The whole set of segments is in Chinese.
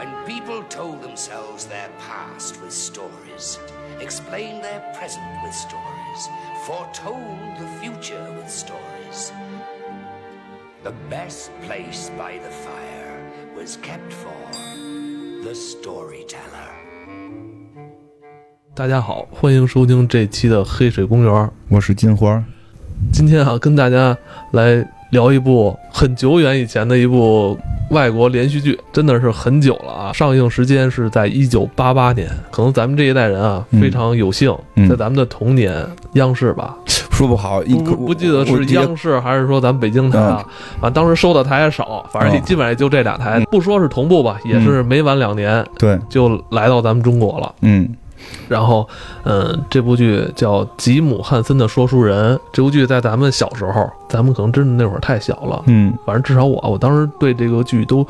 When people told themselves their past with stories, explained their present with stories, foretold the future with stories, the best place by the fire was kept for the storyteller. 大家好，欢迎收听这期的《黑水公园》。我是金花，今天啊，跟大家来聊一部很久远以前的一部外国连续剧，真的是很久了啊！上映时间是在一九八八年，可能咱们这一代人啊，嗯非常有幸，嗯在咱们的童年，央视吧，说不好，一不不记得是央视还是说咱们北京台啊？啊，当时收的台也少，反正基本上也就这俩台，嗯不说是同步吧，也是没晚两年对，就来到咱们中国了。嗯然后，嗯，这部剧叫《吉姆·汉森的说书人》。这部剧在咱们小时候，咱们可能真的那会儿太小了，嗯反正至少我，我当时对这个剧都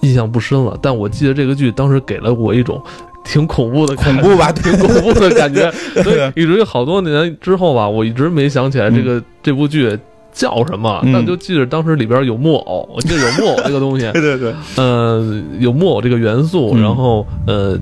印象不深了。但我记得这个剧当时给了我一种挺恐怖的感觉恐怖吧 挺恐怖的感觉。所以对以至于好多年之后吧，我一直没想起来这个、这部剧叫什么，嗯但就记得当时里边有木偶，我记得有木偶这个东西，对对对，呃，有木偶这个元素，嗯然后呃，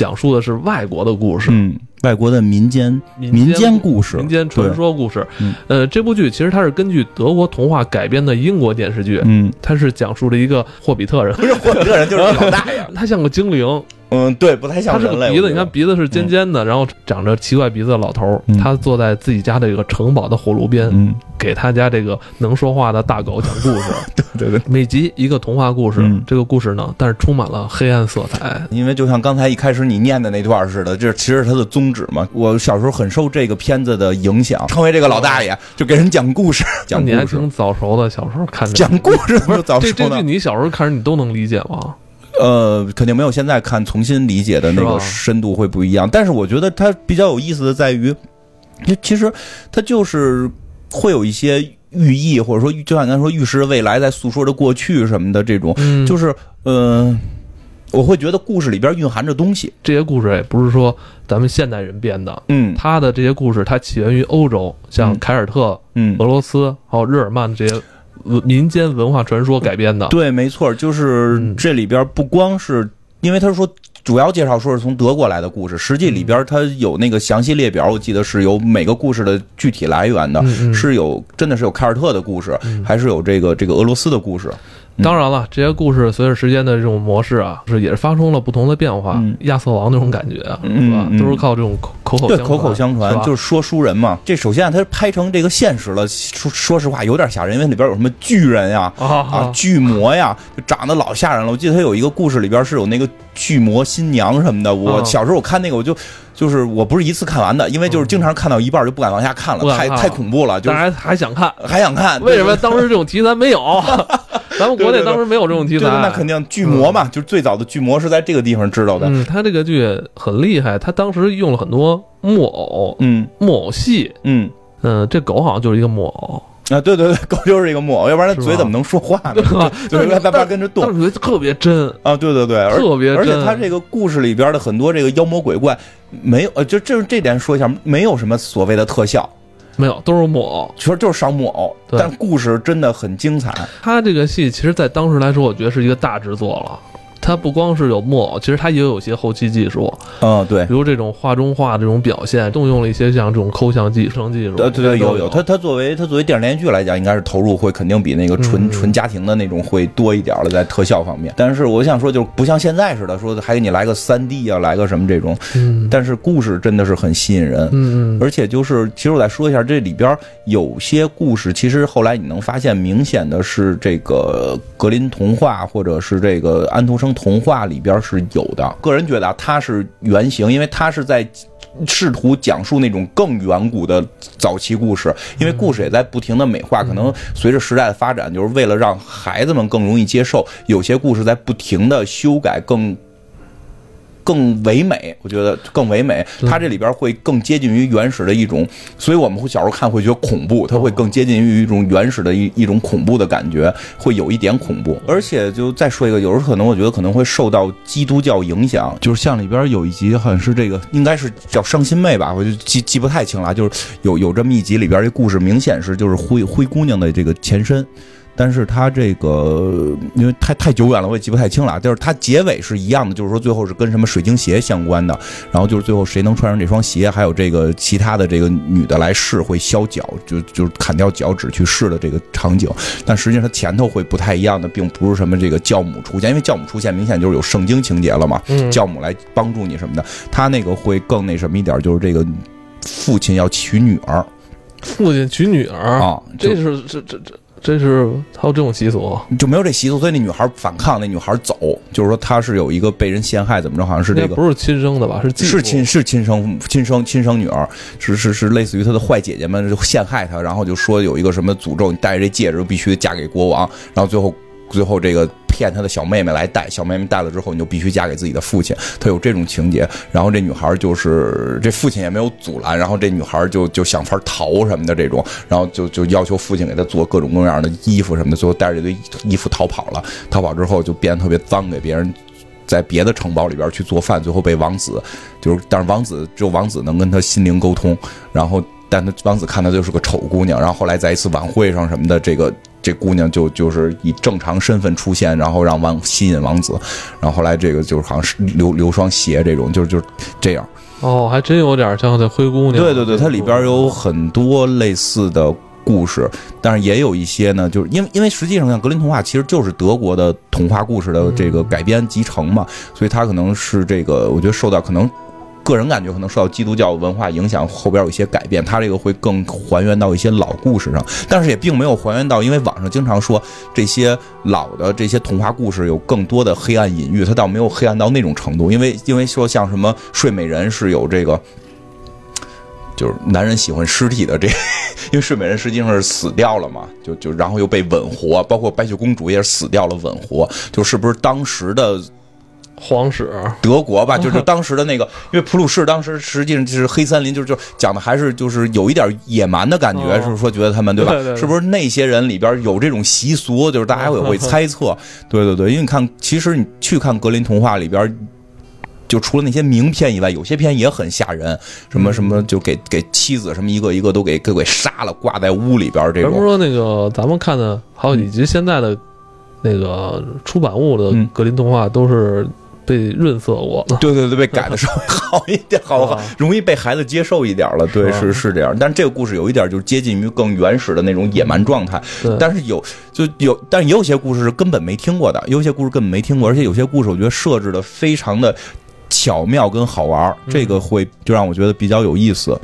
讲述的是外国的故事。嗯，外国的民间民民间故事，民间传说故事。嗯。呃，这部剧其实它是根据德国童话改编的英国电视剧，嗯，它是讲述了一个霍比特人，不 是霍比特人就是老大爷，他像个精灵，嗯，对，不太像人类，是个鼻子，你看鼻子是尖尖的，然后长着奇怪鼻子的老头他坐在自己家这个城堡的火炉边，嗯，给他家这个能说话的大狗讲故事。对对对。每集一个童话故事嗯，这个故事呢，但是充满了黑暗色彩。因为就像刚才一开始你念的那段似的，这其实是他的宗旨嘛。我小时候很受这个片子的影响，成为这个老大爷，就给人讲故事，讲故事，挺早熟的，小时候看这讲故事不是早熟这这剧说呢。你小时候看着你都能理解吗？呃，肯定没有现在看重新理解的那个深度会不一样。但是我觉得它比较有意思的在于，就其实它就是会有一些寓意，或者说就像刚才说预示着未来，在诉说着过去什么的这种，嗯，就是是呃，我会觉得故事里边蕴含着东西。这些故事也不是说咱们现代人编的，嗯。他的这些故事它起源于欧洲，像嗯。凯尔特、嗯。俄，罗斯还有日耳曼这些文民间文化传说改编的。对，没错，就是嗯这里边不光是因为他说。主要介绍说是从德国来的故事，实际里边它有那个详细列表，我记得是有每个故事的具体来源的，嗯嗯是有真的是有凯尔特的故事，嗯还是有这个这个俄罗斯的故事。嗯当然了，这些故事随着时间的这种模式啊，是也是发生了不同的变化。嗯亚瑟王那种感觉啊，嗯是吧？嗯都是靠这种口口口对，口口相传就是说书人嘛。这首先它拍成这个现实了，说说实话有点吓人，因为里边有什么巨人呀、啊啊，巨魔呀，就长得老吓人了。我记得他有一个故事里边是有那个巨魔新娘什么的。我啊小时候我看那个，我就就是我不是一次看完的，因为就是经常看到一半就不敢往下看了，太太恐怖了，就当然还想看，还想看。为什么？当时这种题材没有？咱们国内当时没有这种题材，对对，那肯定巨魔嘛，就是最早的巨魔是在这个地方知道的。嗯，他这个剧很厉害，他当时用了很多木偶、嗯木偶戏。嗯嗯，这狗好像就是一个木偶，啊，对对对，狗就是一个木偶，要不然它嘴怎么能说话呢？对吧？就是叭叭叭跟着动特别真，啊，对对对，而特别而且真。他这个故事里边的很多这个妖魔鬼怪，没有呃，就这这点说一下，没有什么所谓的特效，没有，都是木偶。其实就是上木偶，对但故事真的很精彩。他这个戏其实，在当时来说，我觉得是一个大制作了。它不光是有木偶，其实它也有一些后期技术，嗯，对比。如这种画中画这种表现，动用了一些像这种抠像技、声技术。对对对，有有，它它作为它作为电视连续剧来讲，应该是投入会肯定比那个纯嗯纯家庭的那种会多一点了，在特效方面。但是我想说，就是不像现在似的，说还给你来个三 D 啊，来个什么这种，嗯但是故事真的是很吸引人。嗯嗯，而且就是，其实我再说一下，这里边有些故事，其实后来你能发现，明显的是这个格林童话或者是这个安徒生童话里边是有的。个人觉得啊，它是原型，因为它是在。试图讲述那种更远古的早期故事，因为故事也在不停的美化，可能随着时代的发展，就是为了让孩子们更容易接受，有些故事在不停的修改，更更唯美，我觉得更唯美。它这里边会更接近于原始的一种，所以我们会小时候看会觉得恐怖，它会更接近于一种原始的一一种恐怖的感觉，会有一点恐怖。而且就再说一个，有时候可能我觉得可能会受到基督教影响，就是像里边有一集好像是这个，应该是叫伤心妹吧，我就记记不太清了，就是有有这么一集里边这故事明显是就是灰灰姑娘的这个前身。但是它这个因为太太久远了，我也记不太清了。就是它结尾是一样的，就是说最后是跟什么水晶鞋相关的，然后就是最后谁能穿上这双鞋，还有这个其他的这个女的来试会削脚，就就是砍掉脚趾去试的这个场景。但实际上它前头会不太一样的，并不是什么这个教母出现，因为教母出现明显就是有圣经情节了嘛，教母来帮助你什么的。他那个会更那什么一点，就是这个父亲要娶女儿，父亲娶女儿啊，这是这这这这是还有这种习俗？就没有这习俗，所以那女孩反抗，那女孩走，就是说她是有一个被人陷害，怎么着？好像是这个不是亲生的吧？是是亲是亲生亲生亲生女儿，是是是类似于她的坏姐姐们就陷害她，然后就说有一个什么诅咒，你戴着这戒指必须嫁给国王，然后最后最后这个。骗他的小妹妹来带，小妹妹带了之后，你就必须嫁给自己的父亲。他有这种情节，然后这女孩就是这父亲也没有阻拦，然后这女孩就就想法逃什么的这种，然后就就要求父亲给她做各种各样的衣服什么的，最后带着这堆衣服逃跑了。逃跑之后就变得特别脏，给别人在别的城堡里边去做饭，最后被王子就是，但是王子只有王子能跟他心灵沟通，然后但他王子看他就是个丑姑娘，然后后来在一次晚会上什么的这个。这姑娘就就是以正常身份出现，然后让王吸引王子，然后后来这个就是好像是留留双鞋这种，就是就是这样。哦，还真有点像这灰姑娘。对对对，它里边有很多类似的故事，但是也有一些呢，就是因为因为实际上像格林童话其实就是德国的童话故事的这个改编集成嘛，所以它可能是这个，我觉得受到可能。个人感觉可能受到基督教文化影响，后边有一些改变，它这个会更还原到一些老故事上，但是也并没有还原到，因为网上经常说这些老的这些童话故事有更多的黑暗隐喻，它倒没有黑暗到那种程度，因为因为说像什么睡美人是有这个，就是男人喜欢尸体的这，因为睡美人实际上是死掉了嘛，就就然后又被吻活，包括白雪公主也是死掉了吻活，就是不是当时的。皇室，德国吧，就是当时的那个，因为普鲁士当时实际上就是黑森林，就是就讲的还是就是有一点野蛮的感觉，是说觉得他们对吧？是不是那些人里边有这种习俗？就是大家也会猜测，对对对，因为你看，其实你去看格林童话里边，就除了那些名片以外，有些片也很吓人，什么什么就给给妻子什么一个一个都给给给杀了，挂在屋里边这种。不是说那个咱们看的，还有以及现在的那个出版物的格林童话都是。被润色过，对对对，被改的稍微 好一点，好好容易被孩子接受一点了。对，是是这样。但是这个故事有一点就是接近于更原始的那种野蛮状态。但是有就有，但是也有些故事是根本没听过的，有些故事根本没听过，而且有些故事我觉得设置的非常的巧妙跟好玩，这个会就让我觉得比较有意思。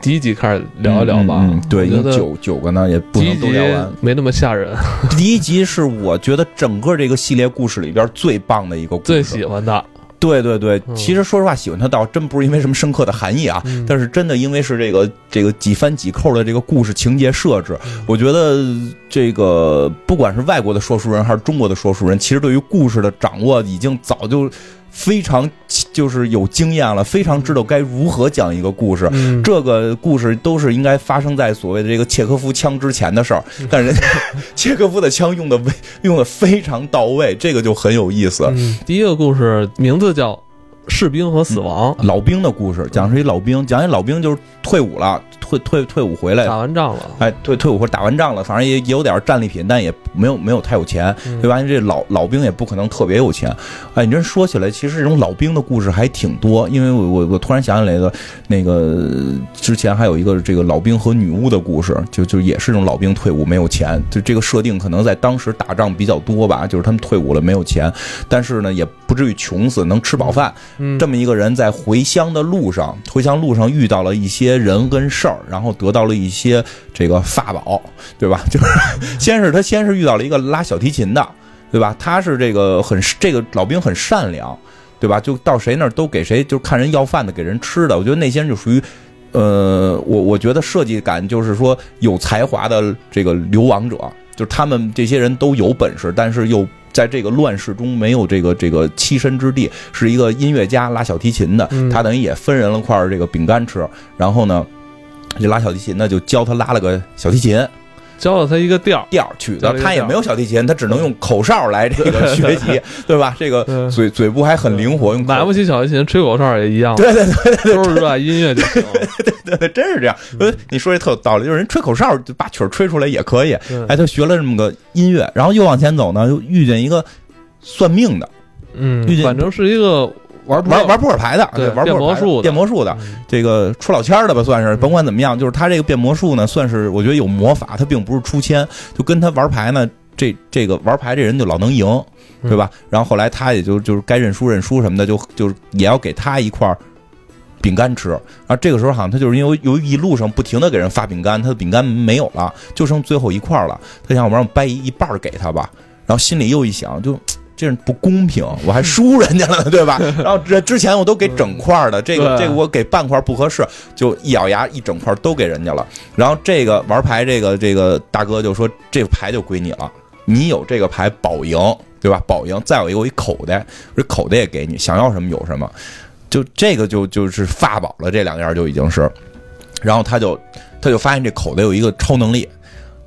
第一集开始聊一聊吧，嗯对，有九九个呢，也不能都聊完，没那么吓人。第一集是我觉得整个这个系列故事里边最棒的一个，最喜欢的。对对对，其实说实话，喜欢它倒真不是因为什么深刻的含义啊，但是真的因为是这个这个几番几扣的这个故事情节设置，我觉得这个不管是外国的说书人还是中国的说书人，其实对于故事的掌握已经早就。非常就是有经验了，非常知道该如何讲一个故事。这个故事都是应该发生在所谓的这个切科夫枪之前的事儿，但人家 切科夫的枪用的用的非常到位，这个就很有意思。第一个故事名字叫《士兵和死亡》，老兵的故事，讲是一老兵，讲一老兵就是退伍了。退退退伍回来，打完仗了，哎，退退伍或者打完仗了，反正也也有点战利品，但也没有没有太有钱，对吧？这老老兵也不可能特别有钱。哎，你这说起来，其实这种老兵的故事还挺多，因为我我我突然想起来的，那个之前还有一个这个老兵和女巫的故事，就就也是这种老兵退伍没有钱，就这个设定可能在当时打仗比较多吧，就是他们退伍了没有钱，但是呢也不至于穷死，能吃饱饭。这么一个人在回乡的路上，回乡路上遇到了一些人跟事儿。然后得到了一些这个法宝，对吧？就是先是他先是遇到了一个拉小提琴的，对吧？他是这个很这个老兵很善良，对吧？就到谁那儿都给谁，就看人要饭的给人吃的。我觉得那些人就属于，呃，我我觉得设计感就是说有才华的这个流亡者，就是他们这些人都有本事，但是又在这个乱世中没有这个这个栖身之地，是一个音乐家拉小提琴的，他等于也分人了块这个饼干吃，然后呢。就拉小提琴，那就教他拉了个小提琴，教了他一个调儿，调儿曲子，他也没有小提琴，他只能用口哨来这个 学习，对吧？这个嗯嘴嘴部还很灵活，用口买不起小提琴，吹口哨也一样，对对对都是热爱音乐就行。对 对，真是这样。呃，你说这特有道理，就是人吹口哨就把曲儿吹出来也可以。嗯哎，他学了这么个音乐，然后又往前走呢，又遇见一个算命的，嗯遇，见反正是一个玩玩玩扑克牌的，对玩魔术的变魔术的，嗯这个出老千儿的吧，算是。甭管怎么样，就是他这个变魔术呢，算是我觉得有魔法，他并不是出千，就跟他玩牌呢。这这个玩牌这人就老能赢，嗯对吧？然后后来他也就就是该认输认输什么的，就就是也要给他一块儿饼干吃。然后这个时候好像他就是因为由于一路上不停的给人发饼干，他的饼干没有了，就剩最后一块儿了。他想我让我掰一一半儿给他吧，然后心里又一想就。这不公平，我还输人家了呢，对吧？然后这之前我都给整块儿的，这个这个我给半块儿不合适，就一咬牙一整块儿都给人家了。然后这个玩牌这个这个大哥就说这个牌就归你了，你有这个牌保赢，对吧？保赢，再有一个我一口袋，这口袋也给你，想要什么有什么，就这个就就是法宝了，这两样就已经是。然后他就他就发现这口袋有一个超能力，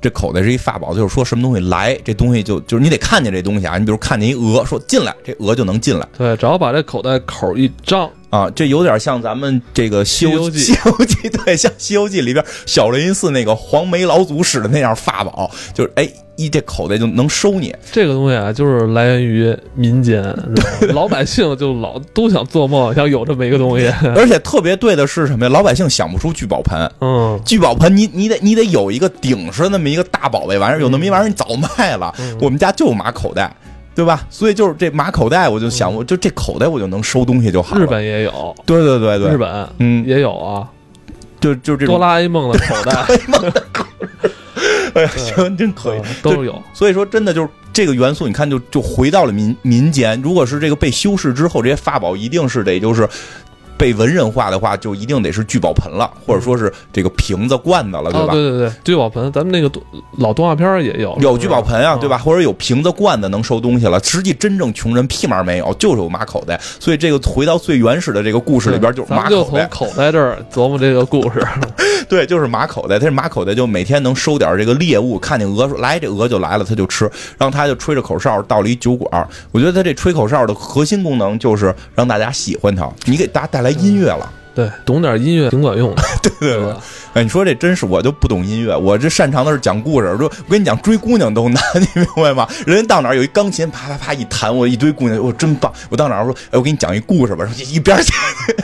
这口袋是一法宝，就是说什么东西来，这东西就就是你得看见这东西啊，你比如看见一鹅，说进来，这鹅就能进来。对，只要把这口袋口一张，啊，这有点像咱们这个《西游记 西游记》对，像《西游记》里边小雷音寺那个黄眉老祖使的那样法宝，就是哎，一这口袋就能收你。这个东西啊，就是来源于民间，老百姓就老都想做梦，想有这么一个东西。而且特别对的是什么呀？老百姓想不出聚宝盆，嗯，聚宝盆你你得你得有一个顶上那么一个大宝贝玩意儿，有那么一玩意儿你早卖了。嗯我们家就有马口袋。对吧？所以就是这马口袋，我就想，我就这口袋我就能收东西就好了。日本也有，对对对对，日本嗯，也有啊，就就这种，哆啦 A 梦的口袋。哎呀，行，真可以。嗯，都有。所以说，真的就是这个元素，你看就就回到了民民间。如果是这个被修饰之后，这些法宝一定是得就是被文人化的话，就一定得是聚宝盆了，或者说是这个瓶子、罐子了，对哦，吧？对对对，聚宝盆，咱们那个老动画片儿也有，有聚宝盆啊，嗯对吧？或者有瓶子、罐子能收东西了。实际真正穷人屁毛没有，就是有马口袋。所以这个回到最原始的这个故事里边，就是马口袋。口袋这儿琢磨这个故事。对，就是马口袋。他是马口袋就每天能收点这个猎物，看见鹅说来，这鹅就来了，他就吃。然后他就吹着口哨到了一酒馆。我觉得他这吹口哨的核心功能就是让大家喜欢他，你给大家带来音乐了。对，懂点音乐挺管用的，对对对？哎，你说这真是我就不懂音乐，我这擅长的是讲故事。说我跟你讲，追姑娘都难，你明白吗？人家到哪儿有一钢琴，啪啪啪一弹，我一堆姑娘，我真棒。我到哪儿说，哎，我给你讲一故事吧，说一边去，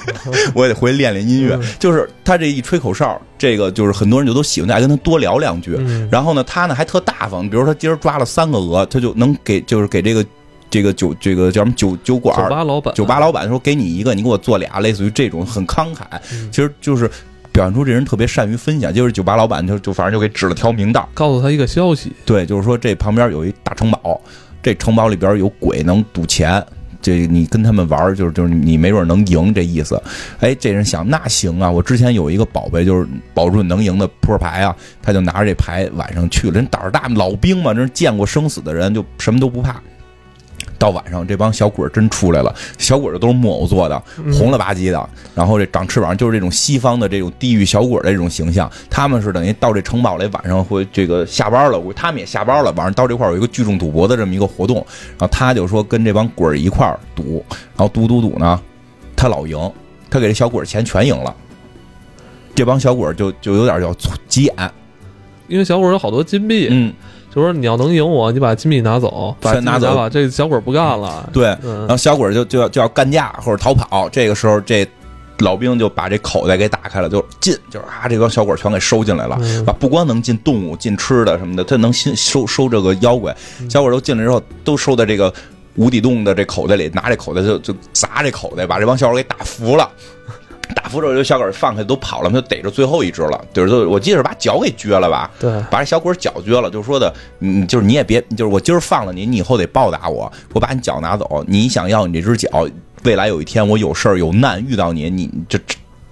我也得回去练练音乐。就是他这一吹口哨，这个就是很多人就都喜欢，爱跟他多聊两句。嗯然后呢，他呢还特大方，比如说他今儿抓了三个鹅，他就能给就是给这个这个酒这个叫什么酒酒馆酒吧老板，酒吧老板说给你一个，你给我做俩，类似于这种很慷慨，嗯其实就是表现出这人特别善于分享。就是酒吧老板就就反正就给指了条明道，告诉他一个消息，对，就是说这旁边有一大城堡，这城堡里边有鬼能赌钱。这你跟他们玩，就是就是你没准能赢这意思。哎，这人想那行啊，我之前有一个宝贝，就是保住能赢的扑克牌啊，他就拿着这牌晚上去了。人胆儿大，老兵嘛，这见过生死的人，就什么都不怕。到晚上，这帮小鬼儿真出来了，小鬼儿都是木偶做的，红了吧唧的，然后这长翅膀，就是这种西方的这种地狱小鬼儿的这种形象。他们是等于到这城堡里，晚上会这个下班了，他们也下班了，晚上到这块儿有一个聚众赌博的这么一个活动，然后他就说跟这帮鬼儿一块儿赌，然后赌赌赌呢，他老赢，他给这小鬼儿钱全赢了。这帮小鬼儿就就有点叫急眼，因为小鬼有好多金币，嗯，就说你要能赢我，你把金币拿走，全拿走。吧，这小鬼不干了。对，然嗯后小鬼就就要就要干架或者逃跑，这个时候这老兵就把这口袋给打开了，就进，就是啊，这帮小鬼全给收进来了，嗯。啊，不光能进动物、进吃的什么的，他能新收收这个妖怪，小鬼都进来之后都收在这个无底洞的这口袋里，拿这口袋就就砸这口袋，把这帮小鬼给打服了。打服之后，这小狗儿放开都跑了，他就逮着最后一只了，就是都我记得是把脚给撅了吧，对，把这小鬼儿脚撅了，就说的，嗯就是你也别，就是我今儿放了你，你以后得报答我，我把你脚拿走，你想要你这只脚，未来有一天我有事儿有难遇到你，你这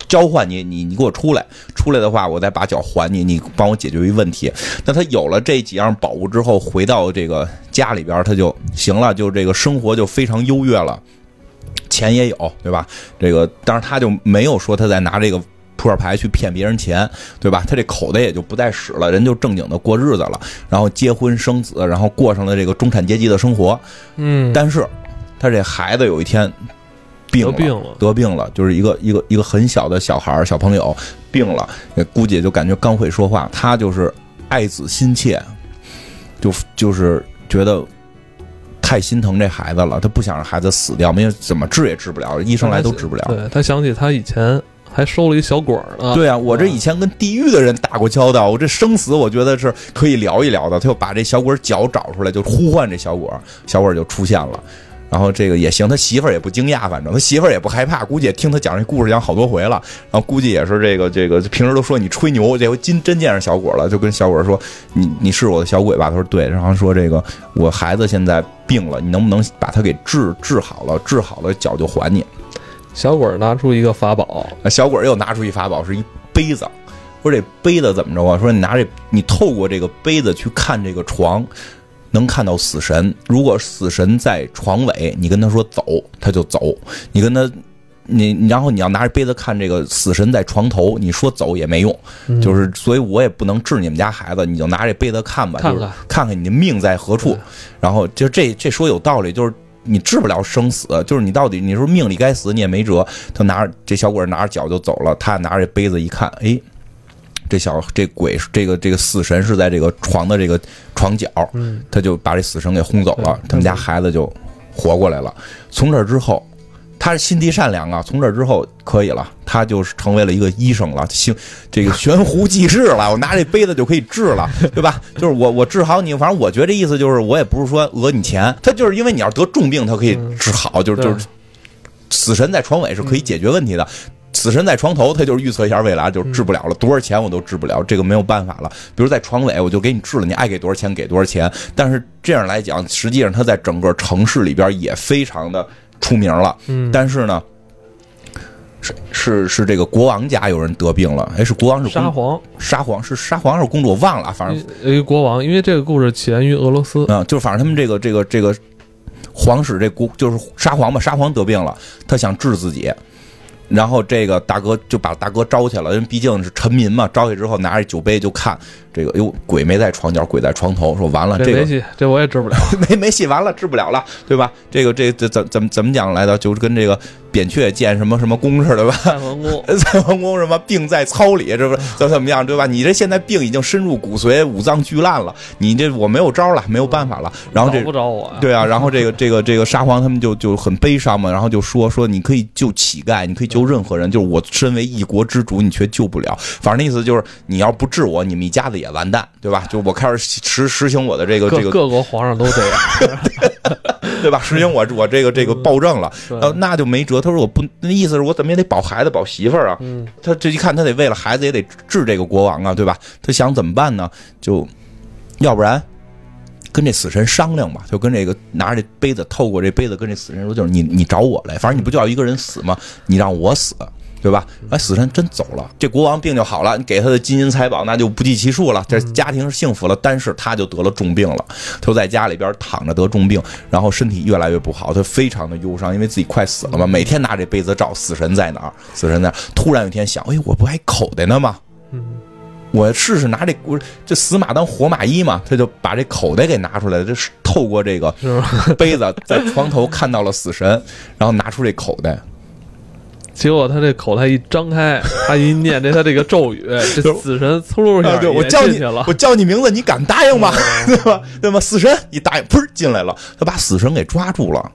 交换你，你你给我出来，出来的话我再把脚还你，你帮我解决一问题。那他有了这几样宝物之后，回到这个家里边他就行了，就这个生活就非常优越了。钱也有，对吧？这个，当然他就没有说他在拿这个扑克牌去骗别人钱，对吧？他这口袋也就不再使了，人就正经的过日子了，然后结婚生子，然后过上了这个中产阶级的生活。嗯，但是他这孩子有一天病得病了得病了，就是一个一个一个很小的小孩儿小朋友病了，也估计就感觉刚会说话，他就是爱子心切，就就是觉得。太心疼这孩子了，他不想让孩子死掉，没有怎么治也治不了，医生来都治不了。对他想起他以前还收了一小鬼儿呢。对啊，我这以前跟地狱的人打过交道，我这生死我觉得是可以聊一聊的。他就把这小鬼脚找出来，就呼唤这小鬼，小鬼就出现了。然后这个也行，他媳妇儿也不惊讶，反正他媳妇儿也不害怕，估计也听他讲这故事讲好多回了。然后估计也是这个这个平时都说你吹牛，这回真真见着小鬼了，就跟小鬼说：“你你是我的小鬼吧？”他说：“对。”然后说：“这个我孩子现在病了，你能不能把他给治治好了？治好了脚就还你。”小鬼拿出一个法宝，小鬼又拿出一法宝，是一杯子。说这杯子怎么着啊？说你拿这，你透过这个杯子去看这个床。能看到死神，如果死神在床尾，你跟他说走，他就走；你跟他，你然后你要拿着杯子看这个死神在床头，你说走也没用。就是，所以我也不能治你们家孩子，你就拿这杯子看吧，看看看看你的命在何处。然后就这这说有道理，就是你治不了生死，就是你到底你说命里该死你也没辙。他拿着这小鬼拿着脚就走了，他拿着杯子一看，哎。这小这鬼这个这个死神是在这个床的这个床角，他就把这死神给轰走了，他们家孩子就活过来了。从这之后，他是心地善良啊。从这之后可以了，他就是成为了一个医生了，行，这个悬壶济世了。我拿这杯子就可以治了，对吧？就是我我治好你，反正我觉得这意思就是，我也不是说讹你钱，他就是因为你要得重病，他可以治好，就是就是死神在床尾是可以解决问题的。死神在床头，他就是预测一下未来，就治不了了。多少钱我都治不了，这个没有办法了。比如在床尾，我就给你治了，你爱给多少钱给多少钱。但是这样来讲，实际上他在整个城市里边也非常的出名了。嗯，但是呢，是是是这个国王家有人得病了。哎，是国王是沙皇，沙皇是沙皇还是公主？我忘了，反正一个国王。因为这个故事起源于俄罗斯。嗯，就反正他们这个这个这个皇室这国就是沙皇吧，沙皇得病了，他想治自己。然后这个大哥就把大哥招去了，因为毕竟是臣民嘛。招去之后，拿着酒杯就看这个，哟，鬼没在床角，鬼在床头。说完了，这个这我也治不了，没没戏，完了治不了了，对吧？这个这这怎怎么怎么讲来的？就是跟这个。扁鹊建什么什么宫似的吧？蔡桓公，蔡桓公什么病在操里，这不怎怎么样，对吧？你这现在病已经深入骨髓，五脏俱烂了，你这我没有招了，没有办法了。然后这不找我对啊，然后这个这个这个沙皇他们就就很悲伤嘛，然后就说说你可以救乞丐，你可以救任何人，就是我身为一国之主，你却救不了。反正那意思就是你要不治我，你们一家子也完蛋，对吧？就我开始实实行我的这个这个各国皇上都这样，对吧？实行我我这个这个暴政了，呃，那就没辙。他说我不那意思是我怎么也得保孩子保媳妇儿啊，他这一看他得为了孩子也得治这个国王啊，对吧？他想怎么办呢？就要不然跟这死神商量吧，就跟这个拿着这杯子，透过这杯子跟这死神说，就是你你找我来，反正你不就要一个人死吗？你让我死。对吧？哎，死神真走了，这国王病就好了，你给他的金银财宝那就不计其数了，这家庭是幸福了。但是他就得了重病了，他就在家里边躺着得重病，然后身体越来越不好，他非常的忧伤，因为自己快死了嘛。每天拿这杯子照死神在哪儿，死神在哪儿。突然有一天想，哎，我不还口袋呢吗？嗯，我试试拿这我这死马当活马医嘛？他就把这口袋给拿出来了，这是透过这个杯子在床头看到了死神，然后拿出这口袋。结果他这口袋一张开，他一念这他这个咒语，这死神嗖噜一下我叫你，我叫你名字，你敢答应吗？对吧？对吧？死神一答应，噗进来了，他把死神给抓住了。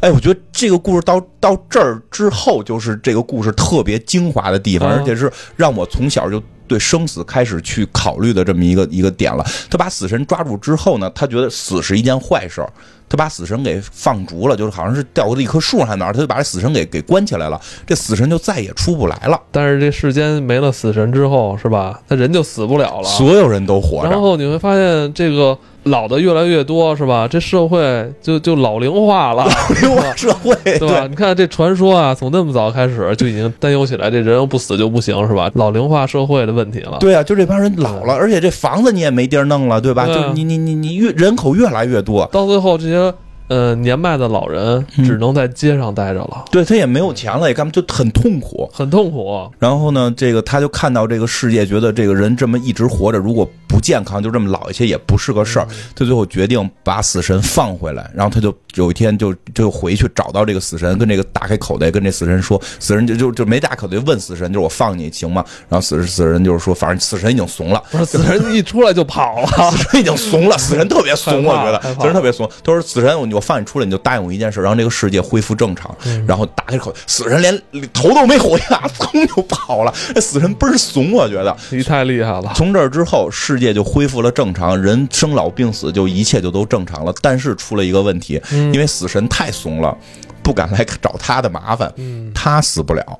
哎，我觉得这个故事到到这儿之后，就是这个故事特别精华的地方，而且是让我从小就对生死开始去考虑的这么一个一个点了。他把死神抓住之后呢，他觉得死是一件坏事儿。他把死神给放逐了，就是好像是掉过的一棵树上哪儿，他就把这死神给给关起来了，这死神就再也出不来了。但是这世间没了死神之后，是吧？他人就死不了了，所有人都活着。然后你会发现这个。老的越来越多，是吧？这社会就就老龄化了，老龄化社会，对吧？你看这传说啊，从那么早开始就已经担忧起来，这人不死就不行，是吧？老龄化社会的问题了。对啊，就这帮人老了，而且这房子你也没地儿弄了，对吧？就你你你你越人口越来越多，到最后这些。呃年迈的老人嗯只能在街上待着了，对他也没有钱了，也干嘛就很痛苦。很痛苦。然后呢，这个他就看到这个世界，觉得这个人这么一直活着，如果不健康，就这么老一些也不是个事儿。他最后决定把死神放回来，然后他就有一天就就回去找到这个死神，跟这个打开口袋，跟这死神说，死神就就就没打口袋，问死神，就是我放你行吗？然后死死人就是说，反正死神已经怂了。不 是死神一出来就跑了，死神已经怂了，死神特别怂，我觉得死神特别怂。他说：“死神，我我放你出来，你就答应我一件事，让这个世界恢复正常。然后打开口，死神连头都没回啊，噌就跑了。这死神倍儿怂，我觉得。你太厉害了。从这儿之后，世界就恢复了正常，人生老病死就一切就都正常了。但是出了一个问题，因为死神太怂了，不敢来找他的麻烦，他死不了。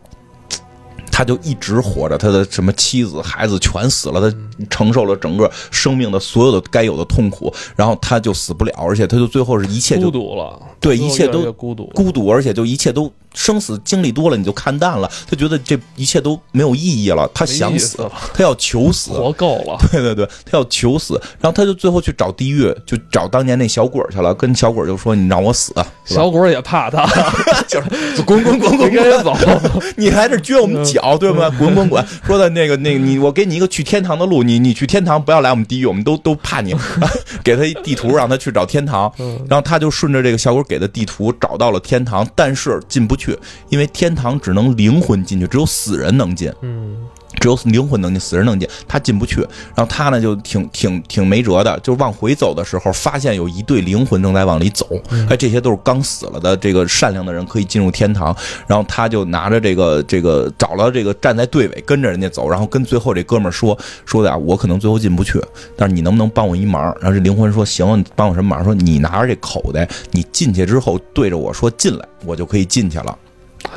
他就一直活着，他的什么妻子、孩子全死了，他承受了整个生命的所有的该有的痛苦，然后他就死不了，而且他就最后是一切孤就独了，对一切都孤独。孤独，而且就一切都生死经历多了，你就看淡了，他觉得这一切都没有意义了，他想死他要求死，活够了，对对对，他要求死，然后他就最后去找地狱，就找当年那小鬼去了，跟小鬼就说：“你让我死，小鬼也怕他，就是滚滚滚 滚滚，走。你还这撅我们脚，对吗？滚滚滚！说的那个那个你，我给你一个去天堂的路，你你去天堂不要来我们地狱，我们都都怕你。给他一地图，让他去找天堂，然后他就顺着这个小鬼给的地图找到了天堂，但是进不去，去因为天堂只能灵魂进去，只有死人能进。嗯，只有灵魂能进，死人能进，他进不去。然后他呢就挺挺挺没辙的，就往回走的时候，发现有一对灵魂正在往里走，哎，这些都是刚死了的这个善良的人可以进入天堂。然后他就拿着这个这个找了这个站在队尾跟着人家走，然后跟最后这哥们儿说说的啊，我可能最后进不去，但是你能不能帮我一忙？然后这灵魂说行，你帮我什么忙？说你拿着这口袋，你进去之后对着我说进来，我就可以进去了。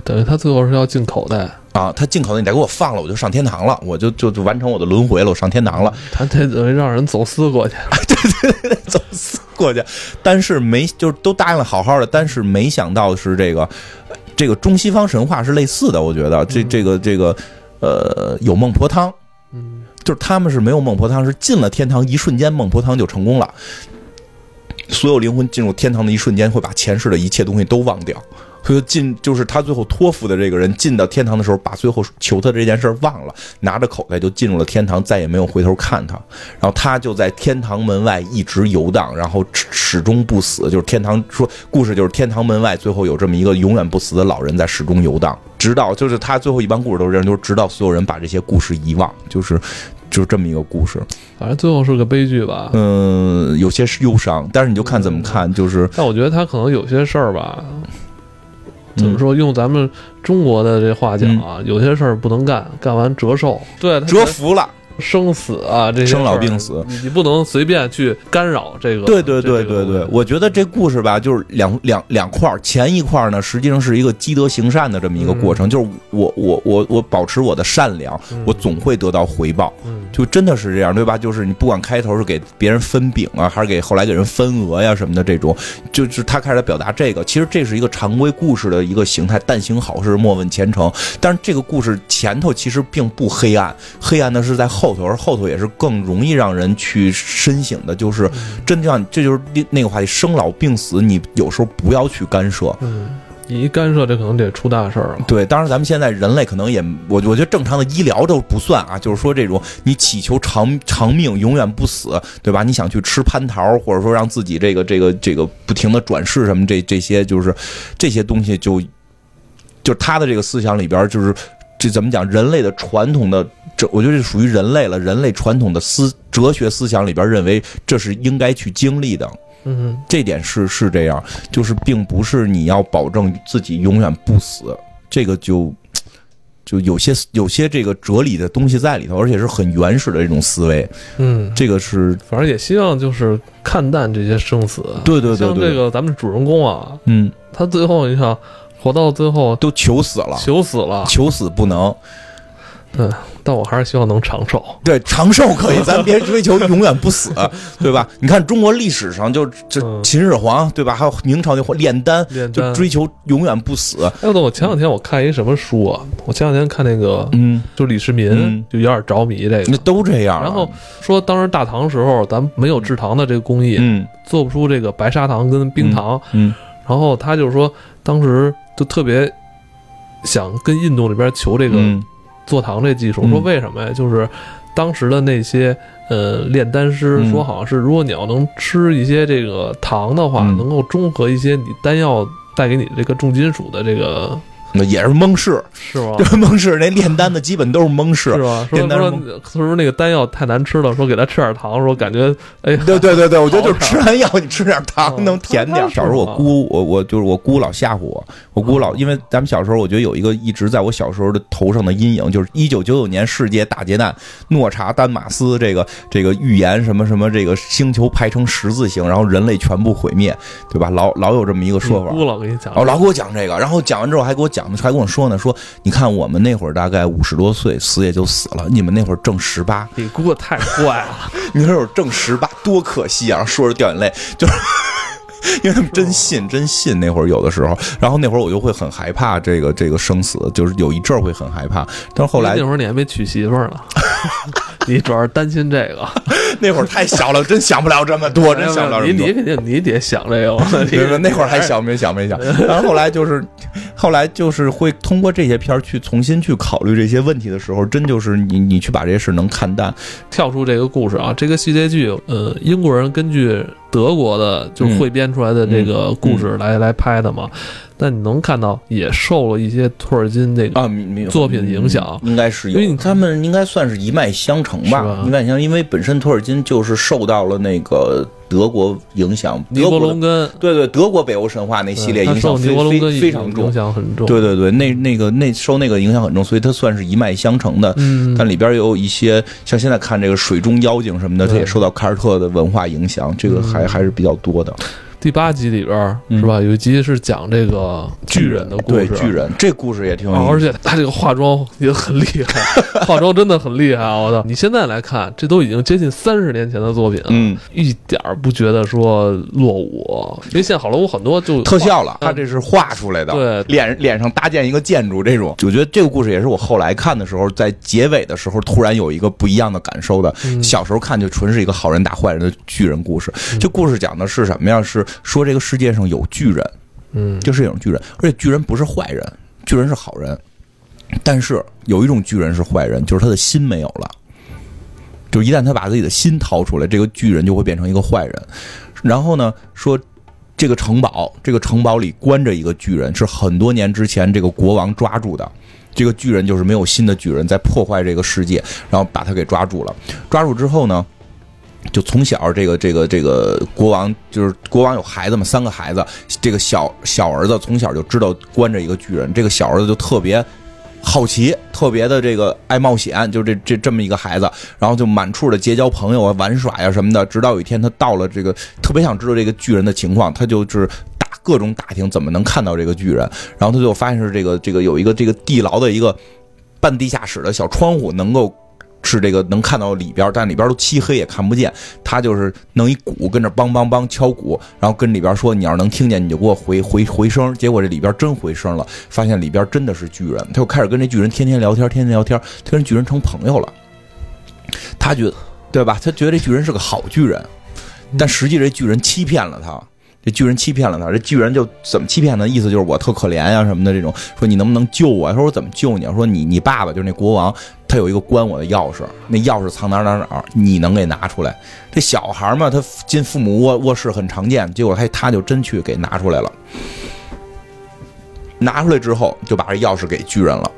等于他最后是要进口袋，啊，他进口袋你再给我放了，我就上天堂了，我就就就完成我的轮回了，我上天堂了。他这等于让人走私过去。对对对走私过去，但是没就是都答应了好好的，但是没想到是这个这个中西方神话是类似的，我觉得这这个这个呃有孟婆汤，嗯，就是他们是没有孟婆汤，是进了天堂一瞬间孟婆汤就成功了。所有灵魂进入天堂的一瞬间，会把前世的一切东西都忘掉。所以进就是他最后托付的这个人进到天堂的时候，把最后求他这件事儿忘了，拿着口袋就进入了天堂，再也没有回头看他。然后他就在天堂门外一直游荡，然后始始终不死。就是天堂说故事就是天堂门外最后有这么一个永远不死的老人在始终游荡，直到就是他最后一般故事都是这样，就是直到所有人把这些故事遗忘，就是就是这么一个故事。反正最后是个悲剧吧。嗯，有些是忧伤，但是你就看怎么看，就是但我觉得他可能有些事儿吧，怎嗯么说？用咱们中国的这话讲啊，有些事儿不能干，干完折寿。对，折服了。生死啊，这些生老病死你你不能随便去干扰这个。对对对对对，，我觉得这故事吧，就是两两两块儿，前一块儿呢，实际上是一个积德行善的这么一个过程，就是我我我我保持我的善良，我总会得到回报，嗯就真的是这样，对吧？就是你不管开头是给别人分饼啊，还是给后来给人分额呀什么的这种，就是他开始表达这个，其实这是一个常规故事的一个形态，但行好事，莫问前程。但是这个故事前头其实并不黑暗，黑暗的是在后头，而后头也是更容易让人去深省的，就是真的像这就是那那个话题，生老病死，你有时候不要去干涉。嗯，你一干涉，这可能得出大事儿了。对，当然咱们现在人类可能也，我我觉得正常的医疗都不算啊，就是说这种你祈求长长命、永远不死，对吧？你想去吃蟠桃，或者说让自己这个这个这个不停的转世什么这这些，就是这些东西就就是他的这个思想里边，就是这怎么讲？人类的传统的这，我觉得这属于人类了，人类传统的思哲学思想里边认为这是应该去经历的。嗯这点是是这样，就是并不是你要保证自己永远不死，这个就就有些有些这个哲理的东西在里头，而且是很原始的这种思维，嗯，这个是反正也希望就是看淡这些生死。对对对像对这个咱们主人公啊，嗯，他最后你想活到最后都求死了，求死了，求死不能，嗯，但我还是希望能长寿。对，长寿可以，咱别追求永远不死，对吧？你看中国历史上就就嗯秦始皇，对吧？还有明朝那会炼丹，就追求永远不死。哎，我前两天我看一什么书啊？我前两天看那个，嗯，就李世民嗯就有点着迷这个那。都这样啊。然后说当时大唐时候咱没有制糖的这个工艺，嗯做不出这个白砂糖跟冰糖。嗯然后他就说当时就特别想跟印度那边求这个嗯。做糖这技术，嗯。说为什么呀？就是当时的那些呃炼丹师嗯。说，好像是如果你要能吃一些这个糖的话，嗯。能够中和一些你丹药带给你这个重金属的这个那也是蒙氏，是吗？就是蒙氏那炼丹的基本都是蒙氏是。吧？说炼丹说是说那个丹药太难吃了，说给他吃点糖，说感觉哎，对对对对，我觉得就是吃完药你吃点糖嗯能甜点小时候我姑我我就是我姑老吓唬我，我姑老因为咱们小时候我觉得有一个一直在我小时候的头上的阴影，就是一九九九年世界大劫难，诺查丹马斯这个这个预言什么什么这个星球排成十字形，然后人类全部毁灭，对吧？老老有这么一个说法。姑老给你讲哦，老给我讲这个，然后讲完之后还给我讲，还跟我说呢，说你看我们那会儿大概五十多岁，死也就死了，你们那会儿正十八，你姑太坏了，你说有正十八多可惜啊！说着掉眼泪，就是 因为他们真信真信那会儿有的时候，然后那会儿我就会很害怕这个这个生死，就是有一阵儿会很害怕，但是后来那会儿你还没娶媳妇儿呢，你主要是担心这个，那会儿太小了，真想不了这么多，真想不了这么多。你你肯定你得想这个，那会儿还小没想没想，然后后来就是，后来就是会通过这些片儿去重新去考虑这些问题的时候，真就是你你去把这些事能看淡，跳出这个故事啊，这个系列剧，呃，英国人根据德国的就嗯。汇编出来的这个故事来、来拍的嘛。但你能看到，也受了一些托尔金这个啊，作品的影响。应该是有，因为他们应该算是一脉相承吧。吧，一脉相承，因为本身托尔金就是受到了那个德国影响，德国的龙根对对，德国北欧神话那系列影响非受尼伯龙根非非常重影，响很重。对对对，那那个那受那个影响很重，所以它算是一脉相承的。嗯，但里边有一些像现在看这个水中妖精什么的，它也受到凯尔特的文化影响，这个还还是比较多的。第八集里边是吧？有一集是讲这个巨人的故事，对巨人。这故事也挺有啊，意思，而且他这个化妆也很厉害，化妆真的很厉害啊！我操，你现在来看，这都已经接近三十年前的作品了，嗯，一点儿不觉得说落伍，因为现在好莱坞很多就特效了，嗯。他这是画出来的，对。脸脸上搭建一个建筑这种。我觉得这个故事也是我后来看的时候，在结尾的时候突然有一个不一样的感受的。嗯。小时候看就纯是一个好人打坏人的巨人故事，这故事讲的是什么呀？是说这个世界上有巨人，嗯，就是有巨人，而且巨人不是坏人，巨人是好人。但是有一种巨人是坏人，就是他的心没有了。就一旦他把自己的心掏出来，这个巨人就会变成一个坏人。然后呢，说这个城堡，这个城堡里关着一个巨人，是很多年之前这个国王抓住的。这个巨人就是没有心的巨人，在破坏这个世界，然后把他给抓住了。抓住之后呢，就从小这个这个这个国王就是国王有孩子嘛，三个孩子，这个小小儿子从小就知道关着一个巨人，这个小儿子就特别好奇，特别的这个爱冒险，就这这这么一个孩子，然后就满处的结交朋友啊、玩耍呀、什么的，直到有一天他到了这个特别想知道这个巨人的情况，他就是打各种打听怎么能看到这个巨人，然后他就发现是这个这个有一个这个地牢的一个半地下室的小窗户能够。是这个能看到里边，但里边都漆黑也看不见。他就是弄一鼓跟着梆梆梆敲鼓，然后跟里边说：“你要是能听见，你就给我回回回声。”结果这里边真回声了，发现里边真的是巨人。他就开始跟这巨人天天聊天，天天聊天，他跟巨人成朋友了。他觉得，对吧？他觉得这巨人是个好巨人，但实际这巨人欺骗了他。这巨人欺骗了他，这巨人就怎么欺骗呢？意思就是我特可怜呀、什么的这种，说你能不能救我？他说我怎么救你？说你你爸爸就是那国王，他有一个关我的钥匙，那钥匙藏哪哪哪，你能给拿出来？这小孩嘛，他进父母卧卧室很常见，结果他他就真去给拿出来了。拿出来之后，就把这钥匙给巨人了。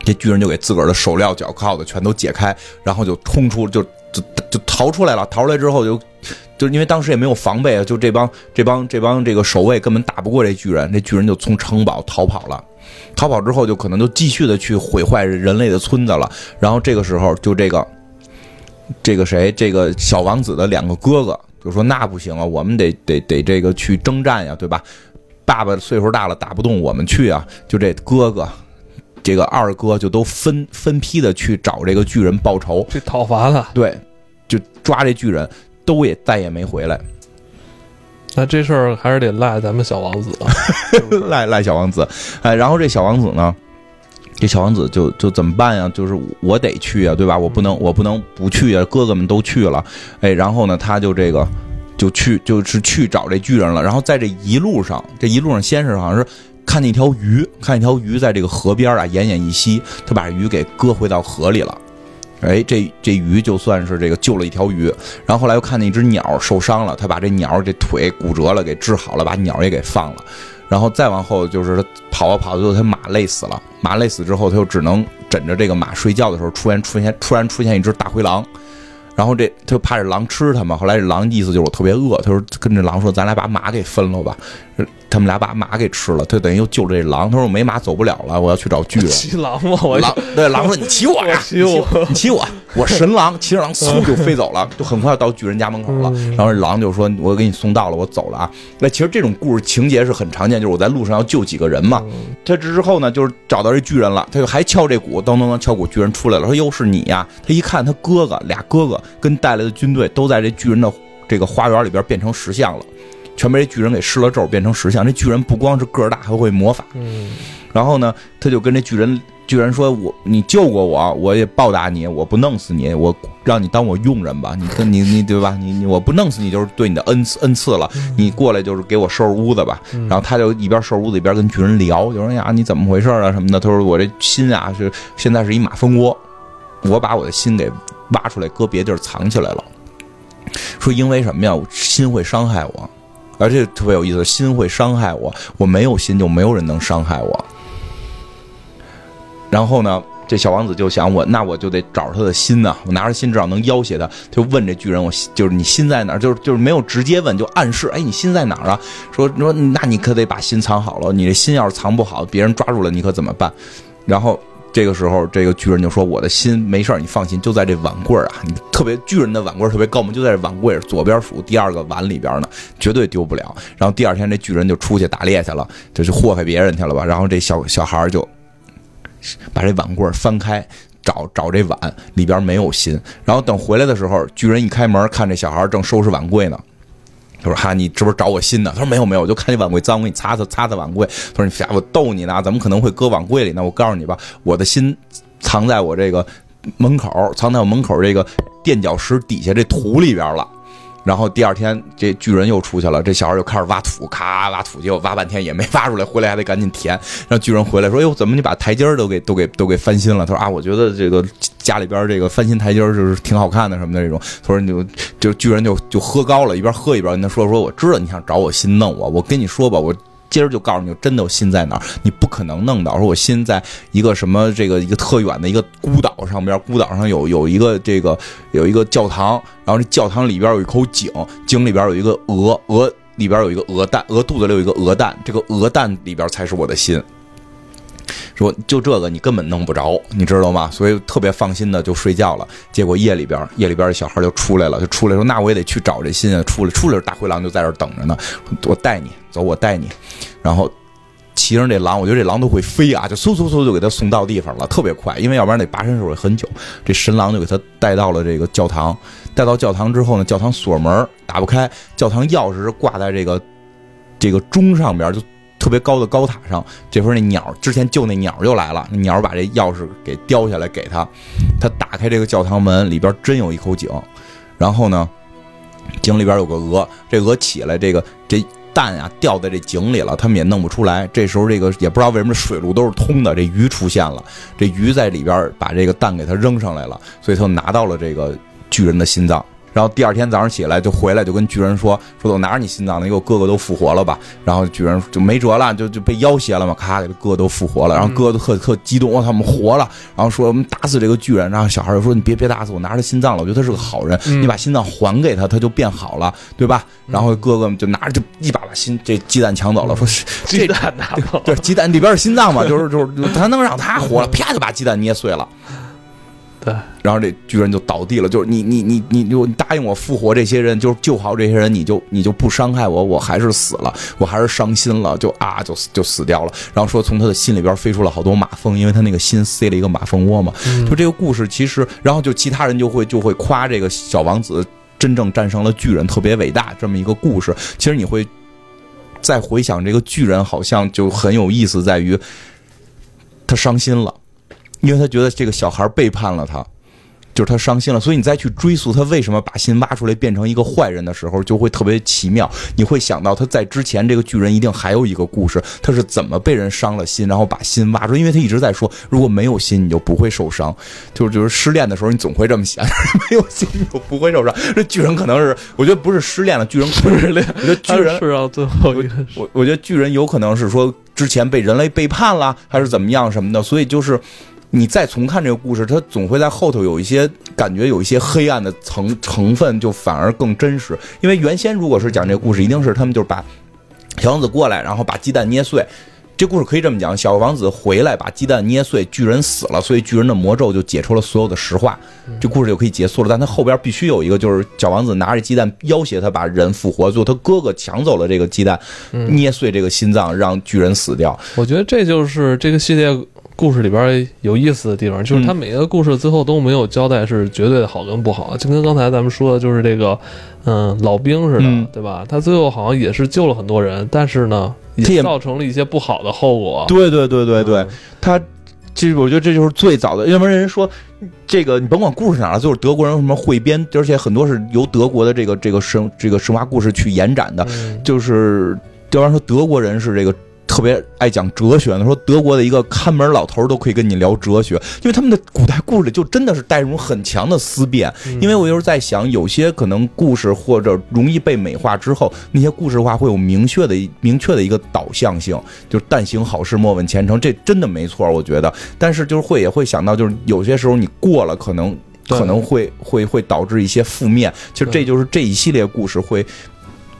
这巨人就给自个儿的手镣脚铐子全都解开，然后就冲出，就就就逃出来了。逃出来之后就，就因为当时也没有防备啊，就这帮这帮这帮这个守卫根本打不过这巨人，这巨人就从城堡逃跑了。逃跑之后，就可能就继续的去毁坏人类的村子了。然后这个时候，就这个这个谁，这个小王子的两个哥哥就说：“那不行啊，我们得得得这个去征战呀，对吧？爸爸岁数大了，打不动，我们去啊。”就这哥哥这个二哥就都分分批的去找这个巨人报仇，去讨伐了。对，就抓这巨人，都也再也没回来，那这事儿还是得赖咱们小王子啊。赖赖小王子，哎，然后这小王子呢，这小王子就就怎么办呀？就是我得去啊，对吧？我不能我不能不去啊，哥哥们都去了，哎，然后呢，他就这个就去就是去找这巨人了。然后在这一路上，这一路上先是好像是看见一条鱼，看见一条鱼在这个河边啊奄奄一息，他把鱼给搁回到河里了。哎，这这鱼就算是这个救了一条鱼，然后后来又看见一只鸟受伤了，他把这鸟这腿骨折了给治好了，把鸟也给放了，然后再往后就是他跑啊跑，最后他马累死了，马累死之后他就只能枕着这个马睡觉的时候，突然出现突然出现一只大灰狼，然后这他就怕这狼吃他嘛，后来这狼意思就是我特别饿，他说跟这狼说咱俩把马给分了吧，他们俩把马给吃了，他等于又救了这狼，他说我没马走不了了，我要去找巨人。骑狼嘛，我狼对狼说：“你骑我呀，骑我你骑我，我神狼，骑着狼嗖就飞走了，就很快到巨人家门口了。然后狼就说：‘我给你送到了，我走了啊。’那其实这种故事情节是很常见，就是我在路上要救几个人嘛。他这之后呢，就是找到这巨人了，他就还敲这鼓，咚咚咚敲鼓，巨人出来了，说：‘又是你呀！’他一看，他哥哥俩哥哥跟带来的军队都在这巨人的这个花园里边变成石像了。”全被这巨人给施了咒，变成石像。这巨人不光是个儿大，还会魔法。嗯，然后呢，他就跟这巨人巨人说：“我你救过我，我也报答你，我不弄死你，我让你当我佣人吧。你跟你你对吧？你你我不弄死你就是对你的恩赐恩赐了。你过来就是给我收拾屋子吧。然后他就一边收拾屋子一边跟巨人聊，就说呀你怎么回事啊什么的。他说我这心啊是现在是一马蜂窝，我把我的心给挖出来搁别地儿藏起来了。说因为什么呀？心会伤害我。”而且特别有意思，心会伤害我，我没有心就没有人能伤害我。然后呢，这小王子就想我，那我就得找他的心呢，我拿着心至少能要挟他。就问这巨人，我就是你心在哪儿？就是就是没有直接问，就暗示，哎，你心在哪儿啊？说说，那你可得把心藏好了，你这心要是藏不好，别人抓住了你可怎么办？然后。这个时候，这个巨人就说：“我的心没事你放心，就在这碗柜啊！你特别巨人的碗柜特别高嘛，就在这碗柜左边数第二个碗里边呢，绝对丢不了。”然后第二天，这巨人就出去打猎去了，就去祸害别人去了吧。然后这小小孩就把这碗柜翻开，找找这碗里边没有心。然后等回来的时候，巨人一开门，看这小孩正收拾碗柜呢。他说：“哈，你是不是找我新的？”他说：“没有没有，我就看你碗柜脏，我给你擦擦擦擦碗柜。”他说：“你瞎，我逗你呢，怎么可能会搁碗柜里呢？我告诉你吧，我的心藏在我这个门口，藏在我门口这个垫脚石底下这土里边了。”然后第二天，这巨人又出去了，这小孩又开始挖土，咔挖土，结果挖半天也没挖出来，回来还得赶紧填。让巨人回来说：“哟，怎么你把台阶都给都给都给翻新了？”他说：“啊，我觉得这个家里边这个翻新台阶就是挺好看的什么的这种。”他说：“你就就巨人就就喝高了，一边喝一边跟他说：说我知道你想找我心弄我，我跟你说吧，我。”今儿就告诉你，真的我心在哪儿？你不可能弄到。说我心在一个什么这个一个特远的一个孤岛上边，孤岛上有有一个这个有一个教堂，然后这教堂里边有一口井，井里边有一个鹅，鹅里边有一个鹅蛋，鹅肚子里有一个鹅蛋，这个鹅蛋里边才是我的心。说就这个你根本弄不着，你知道吗？所以特别放心的就睡觉了。结果夜里边，夜里边小孩就出来了，就出来说：“那我也得去找这心啊！”出来，出来，大灰狼就在这等着呢。我带你走，我带你。然后骑上这狼，我觉得这狼都会飞啊，就嗖嗖嗖就给他送到地方了，特别快。因为要不然得跋山涉水很久。这神狼就给他带到了这个教堂。带到教堂之后呢，教堂锁门打不开，教堂钥匙是挂在这个这个钟上边就。特别高的高塔上，这时候那鸟之前救那鸟又来了，那鸟把这钥匙给叼下来给他，他打开这个教堂门，里边真有一口井，然后呢，井里边有个鹅，这鹅起来，这个这蛋啊掉在这井里了，他们也弄不出来。这时候这个也不知道为什么水路都是通的，这鱼出现了，这鱼在里边把这个蛋给它扔上来了，所以他就拿到了这个巨人的心脏。然后第二天早上起来就回来就跟巨人说说我拿着你心脏，那个哥哥都复活了吧？然后巨人就没辙了，就就被要挟了嘛，咔给哥哥都复活了。然后哥哥特特激动，他们活了。然后说我们打死这个巨人。然后小孩就说你别别打死我，拿着心脏了，我觉得他是个好人，你把心脏还给他，他就变好了，对吧？然后哥哥们就拿着就一把把心这鸡蛋抢走了，说鸡蛋拿走，对鸡蛋里边是心脏嘛，就是就是他能让他活了，啪就把鸡蛋捏碎了。对，然后这巨人就倒地了，就是你你你你就答应我复活这些人，就是救好这些人，你就你就不伤害我，我还是死了，我还是伤心了，就啊就就死掉了。然后说从他的心里边飞出了好多马蜂，因为他那个心塞了一个马蜂窝嘛。就这个故事其实，然后就其他人就会就会夸这个小王子真正战胜了巨人，特别伟大这么一个故事。其实你会再回想这个巨人，好像就很有意思，在于他伤心了。因为他觉得这个小孩背叛了他，就是他伤心了，所以你再去追溯他为什么把心挖出来变成一个坏人的时候，就会特别奇妙。你会想到他在之前这个巨人一定还有一个故事，他是怎么被人伤了心，然后把心挖出。因为他一直在说，如果没有心，你就不会受伤。就 是就是失恋的时候，你总会这么想，没有心你就不会受伤。这巨人可能是，我觉得不是失恋了，巨人不是失恋，我觉得巨人是啊，最后一个我我觉得巨人有可能是说之前被人类背叛了，还是怎么样什么的，所以就是。你再重看这个故事，它总会在后头有一些感觉，有一些黑暗的成成分，就反而更真实。因为原先如果是讲这个故事，一定是他们就是把小王子过来，然后把鸡蛋捏碎。这故事可以这么讲：小王子回来把鸡蛋捏碎，巨人死了，所以巨人的魔咒就解除了所有的石化，这故事就可以结束了。但他后边必须有一个，就是小王子拿着鸡蛋要挟他把人复活，最后他哥哥抢走了这个鸡蛋，捏碎这个心脏，让巨人死掉。我觉得这就是这个系列。故事里边有意思的地方，就是他每个故事最后都没有交代是绝对的好跟不好，就跟刚才咱们说的，就是这个，嗯，老兵似的，对吧？他最后好像也是救了很多人，但是呢，也造成了一些不好的后果。对对对对对，他其实我觉得这就是最早的，要不然人说这个你甭管故事哪了，就是德国人什么汇编，而且很多是由德国的这个这个神这个神话故事去延展的，就是要不然说德国人是这个。特别爱讲哲学呢，说德国的一个看门老头都可以跟你聊哲学，因为他们的古代故事里就真的是带一种很强的思辨。因为我就是在想，有些可能故事或者容易被美化之后，那些故事化会有明确的、明确的一个导向性，就是但行好事，莫问前程，这真的没错，我觉得。但是就是会也会想到，就是有些时候你过了，可能可能会会会导致一些负面。其实这就是这一系列故事会。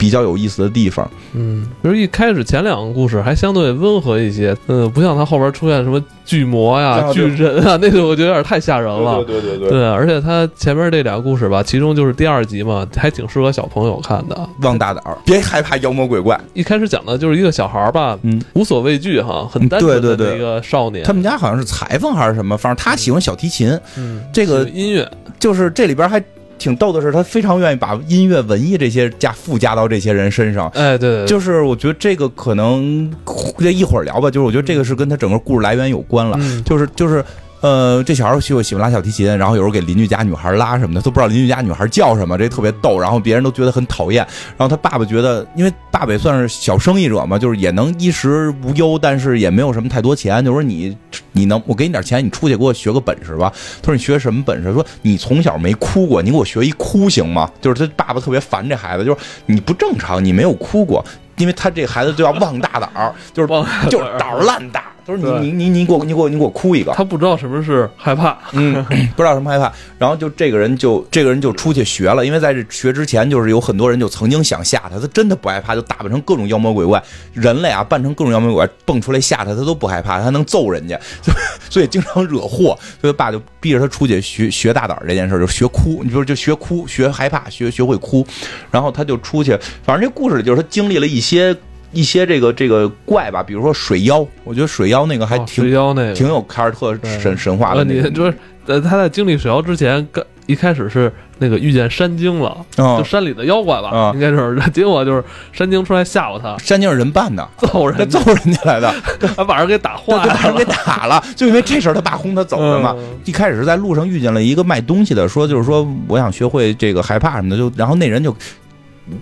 比较有意思的地方，嗯，就是一开始前两个故事还相对温和一些，嗯，不像他后边出现什么巨魔呀、巨人啊，那个我觉得有点太吓人了。对对对对，而且他前面这俩故事吧，其中就是第二集嘛，还挺适合小朋友看的。望大胆，别害怕妖魔鬼怪。一开始讲的就是一个小孩吧，嗯，无所畏惧哈，很单纯的一个少年。他们家好像是裁缝还是什么，反正他喜欢小提琴，嗯，这个音乐就是这里边还。挺逗的是，他非常愿意把音乐、文艺这些加附加到这些人身上。哎，对，就是我觉得这个可能这一会儿聊吧。就是我觉得这个是跟他整个故事来源有关了。就是就是。呃，这小孩喜欢喜欢拉小提琴，然后有时候给邻居家女孩拉什么的，都不知道邻居家女孩叫什么，这特别逗。然后别人都觉得很讨厌。然后他爸爸觉得，因为爸爸也算是小生意者嘛，就是也能衣食无忧，但是也没有什么太多钱。就说你，你能我给你点钱，你出去给我学个本事吧。他说你学什么本事？说你从小没哭过，你给我学一哭行吗？就是他爸爸特别烦这孩子，就是你不正常，你没有哭过，因为他这孩子就要旺大胆儿，就是 就是胆儿烂大。他说：“你你你你给我你给我你给我哭一个。”他不知道什么是害怕，嗯，不知道什么害怕。然后就这个人就这个人就出去学了，因为在这学之前，就是有很多人就曾经想吓他，他真的不害怕，就打扮成各种妖魔鬼怪，人类啊扮成各种妖魔鬼怪蹦出来吓他，他都不害怕，他能揍人家，所以经常惹祸。所以爸就逼着他出去学学大胆这件事，就学哭，你说就学哭，学害怕，学学会哭。然后他就出去，反正这故事里就是他经历了一些。一些这个这个怪吧，比如说水妖，我觉得水妖那个还挺水妖那个挺有凯尔特神神话的。你就是呃，他在经历水妖之前，刚一开始是那个遇见山精了，就山里的妖怪吧，应该是。结果就是山精出来吓唬他，山精是人扮的，揍人揍人家来的，还把人给打坏了，把人给打了。就因为这事儿，他爸轰他走的嘛。一开始是在路上遇见了一个卖东西的，说就是说我想学会这个害怕什么的，就然后那人就。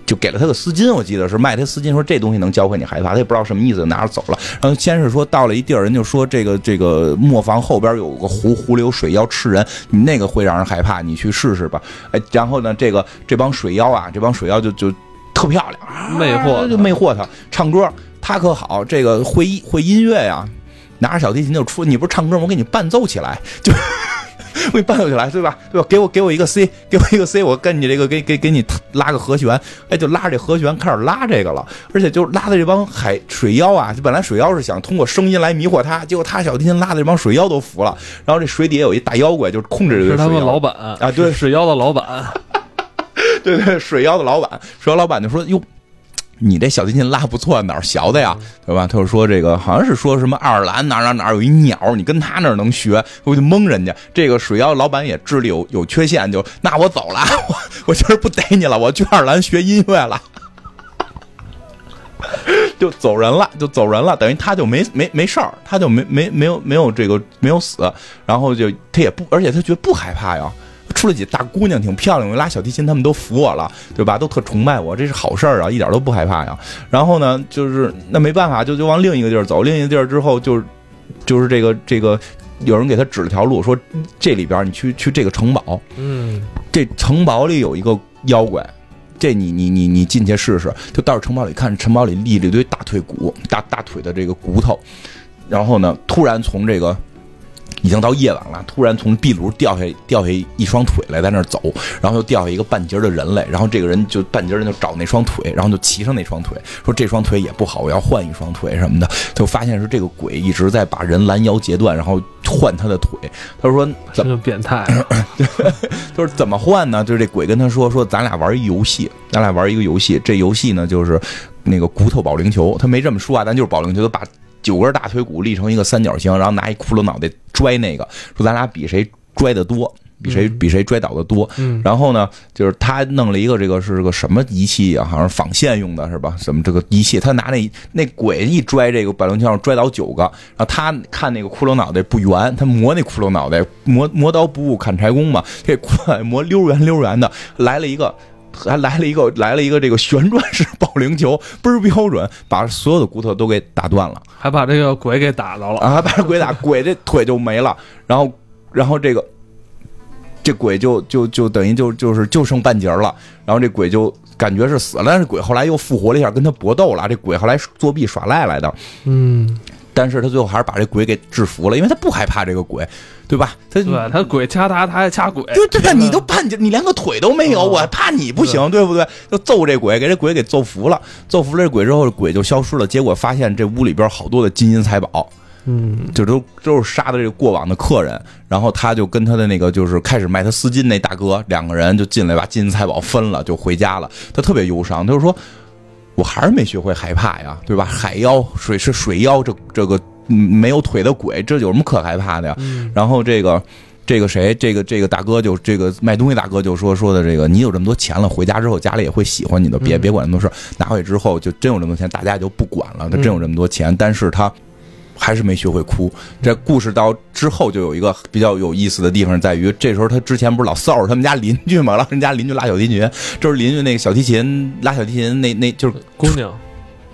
就给了他个丝巾，我记得是卖他丝巾，说这东西能教会你害怕，他也不知道什么意思，拿着走了。然后先是说到了一地儿，人就说这个这个磨坊后边有个湖，湖里有水妖吃人，你那个会让人害怕，你去试试吧。哎，然后呢，这个这帮水妖啊，这帮水妖就就特漂亮，魅惑就魅惑他，唱歌他可好，这个会会音乐呀，拿着小提琴就出，你不是唱歌吗？我给你伴奏起来，就。我给你伴来，对吧？对吧？给我给我一个 C，给我一个 C，我跟你这个给给给你拉个和弦，哎，就拉着这和弦开始拉这个了，而且就拉的这帮海水妖啊，就本来水妖是想通过声音来迷惑他，结果他小提琴拉的这帮水妖都服了，然后这水底下有一大妖怪，就是控制这个是他们老板啊对。水妖的老板，对对，水妖的老板，水妖老板就说：“哟，你这小提琴拉不错，哪儿学的呀？对吧？”他就说：“这个好像是说什么爱尔兰哪哪哪有一鸟，你跟他那儿能学。”我就蒙人家。这个水妖老板也智力有有缺陷，就那我走了，我我今儿不逮你了，我去爱尔兰学音乐了。就走人了，就走人了，等于他就没没没事儿，他就没没没有没有这个没有死，然后就他也不，而且他觉得不害怕呀。出了几大姑娘挺漂亮，我拉小提琴，他们都服我了，对吧？都特崇拜我，这是好事儿啊，一点都不害怕呀。然后呢，就是那没办法，就就往另一个地儿走，另一个地儿之后就就是这个这个有人给他指了条路，说这里边你去去这个城堡，嗯，这城堡里有一个妖怪，这你你你你进去试试。就到城堡里看，城堡里立了一堆大腿骨，大大腿的这个骨头。然后呢，突然从这个已经到夜晚了，突然从壁炉掉下掉下一双腿来，在那儿走，然后又掉下一个半截的人来，然后这个人就半截人就找那双腿，然后就骑上那双腿，说这双腿也不好，我要换一双腿什么的。就发现是这个鬼一直在把人拦腰截断，然后换他的腿。他说 怎么这个变态，他说怎么换呢？就是这鬼跟他说说，咱俩玩一游戏，咱俩玩一个游戏。这游戏呢，就是那个骨头保龄球。他没这么说啊，咱就是保龄球，把九根大腿骨立成一个三角形，然后拿一骷髅脑袋拽那个，说咱俩比谁拽得多。比谁比谁拽倒的多，嗯然后呢，就是他弄了一个这个是个什么仪器啊？好像是纺线用的是吧？什么这个仪器？他拿那那鬼一拽这个保龄球上拽倒九个，然后他看那个骷髅脑袋不圆，他磨那骷髅脑袋，磨磨刀不误砍柴工嘛，这骷髅磨溜圆溜圆的，来了一个。还来了一个，来了一个这个旋转式保龄球，倍儿标准，把所有的骨头都给打断了。还把这个鬼给打着了，啊，把这鬼打，鬼这腿就没了，然后，然后这个，这鬼就就就等于就就是就剩半截了，然后这鬼就感觉是死了，但是鬼后来又复活了一下，跟他搏斗了，这鬼后来作弊耍赖来的，嗯，但是他最后还是把这鬼给制服了，因为他不害怕这个鬼，对吧？他对他鬼掐他，他还掐鬼，对对啊，你都半截，你连个腿都没有，哦我还怕你不行，对不对？就揍这鬼，给这鬼给揍服了，揍服了这鬼之后，鬼就消失了。结果发现这屋里边好多的金银财宝，嗯，就都都是杀的这个过往的客人，然后他就跟他的那个就是开始卖他丝巾那大哥两个人就进来把金银财宝分了，就回家了。他特别忧伤，他就说：“我还是没学会害怕呀，对吧？海妖水是水妖，这这个嗯没有腿的鬼，这有什么可害怕的呀？”然后这个。这个谁，这个这个大哥就这个卖东西大哥就说说的这个，你有这么多钱了，回家之后家里也会喜欢你的，别别管那么多事儿。拿回去之后就真有这么多钱，大家也就不管了。他真有这么多钱，但是他还是没学会哭。这故事到之后就有一个比较有意思的地方，在于这时候他之前不是老骚扰他们家邻居嘛，让人家邻居拉小提琴，就是邻居那个小提琴拉小提琴那那就是姑娘，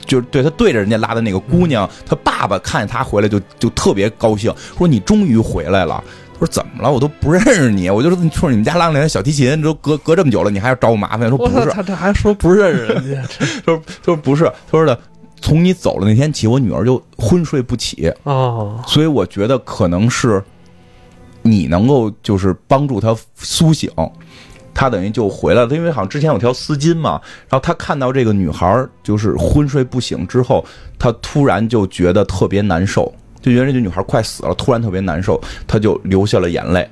就是对他对着人家拉的那个姑娘，他爸爸看见他回来就就特别高兴，说你终于回来了。他说怎么了？我都不认识你，我就说你说你们家拉那台小提琴，都隔隔这么久了，你还要找我麻烦？说，不是，他这还说不认识人家，他说他说不是，他说的从你走了那天起，我女儿就昏睡不起，哦，所以我觉得可能是你能够就是帮助她苏醒，她等于就回来了。因为好像之前有条丝巾嘛，然后她看到这个女孩就是昏睡不醒之后，她突然就觉得特别难受，就觉得这女孩快死了，突然特别难受，她就流下了眼泪。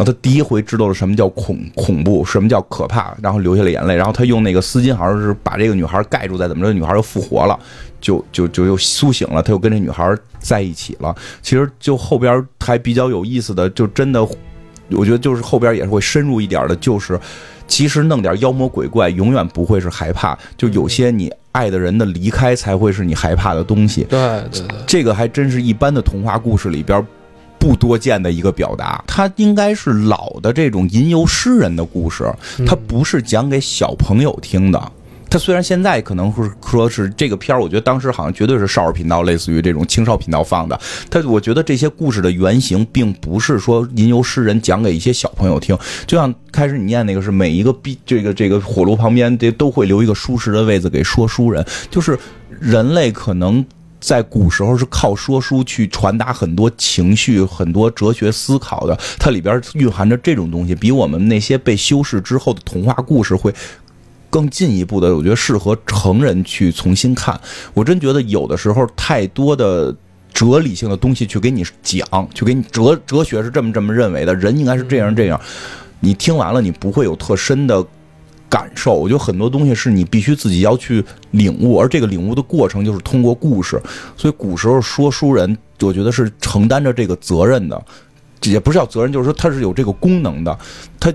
然后他第一回知道了什么叫恐恐怖，什么叫可怕，然后流下了眼泪。然后他用那个丝巾，好像是把这个女孩盖住，再怎么着，女孩又复活了，就就就又苏醒了，他又跟这女孩在一起了。其实就后边还比较有意思的，就真的，我觉得就是后边也是会深入一点的，就是其实弄点妖魔鬼怪永远不会是害怕，就有些你爱的人的离开才会是你害怕的东西。对对对，这个还真是一般的童话故事里边不多见的一个表达。它应该是老的这种吟游诗人的故事，它不是讲给小朋友听的。它虽然现在可能是说是这个片儿，我觉得当时好像绝对是少儿频道，类似于这种青少频道放的。它我觉得这些故事的原型并不是说吟游诗人讲给一些小朋友听，就像开始你念那个是每一个壁这个这个火炉旁边这都会留一个舒适的位子给说书人，就是人类可能在古时候是靠说书去传达很多情绪、很多哲学思考的，它里边蕴含着这种东西，比我们那些被修饰之后的童话故事会更进一步的，我觉得适合成人去重新看。我真觉得有的时候太多的。哲理性的东西去给你讲，去给你哲哲学是这么这么认为的，人应该是这样这样。你听完了，你不会有特深的感受。我觉得很多东西是你必须自己要去领悟，而这个领悟的过程就是通过故事。所以古时候说书人，我觉得是承担着这个责任的，也不是叫责任，就是说他是有这个功能的，他。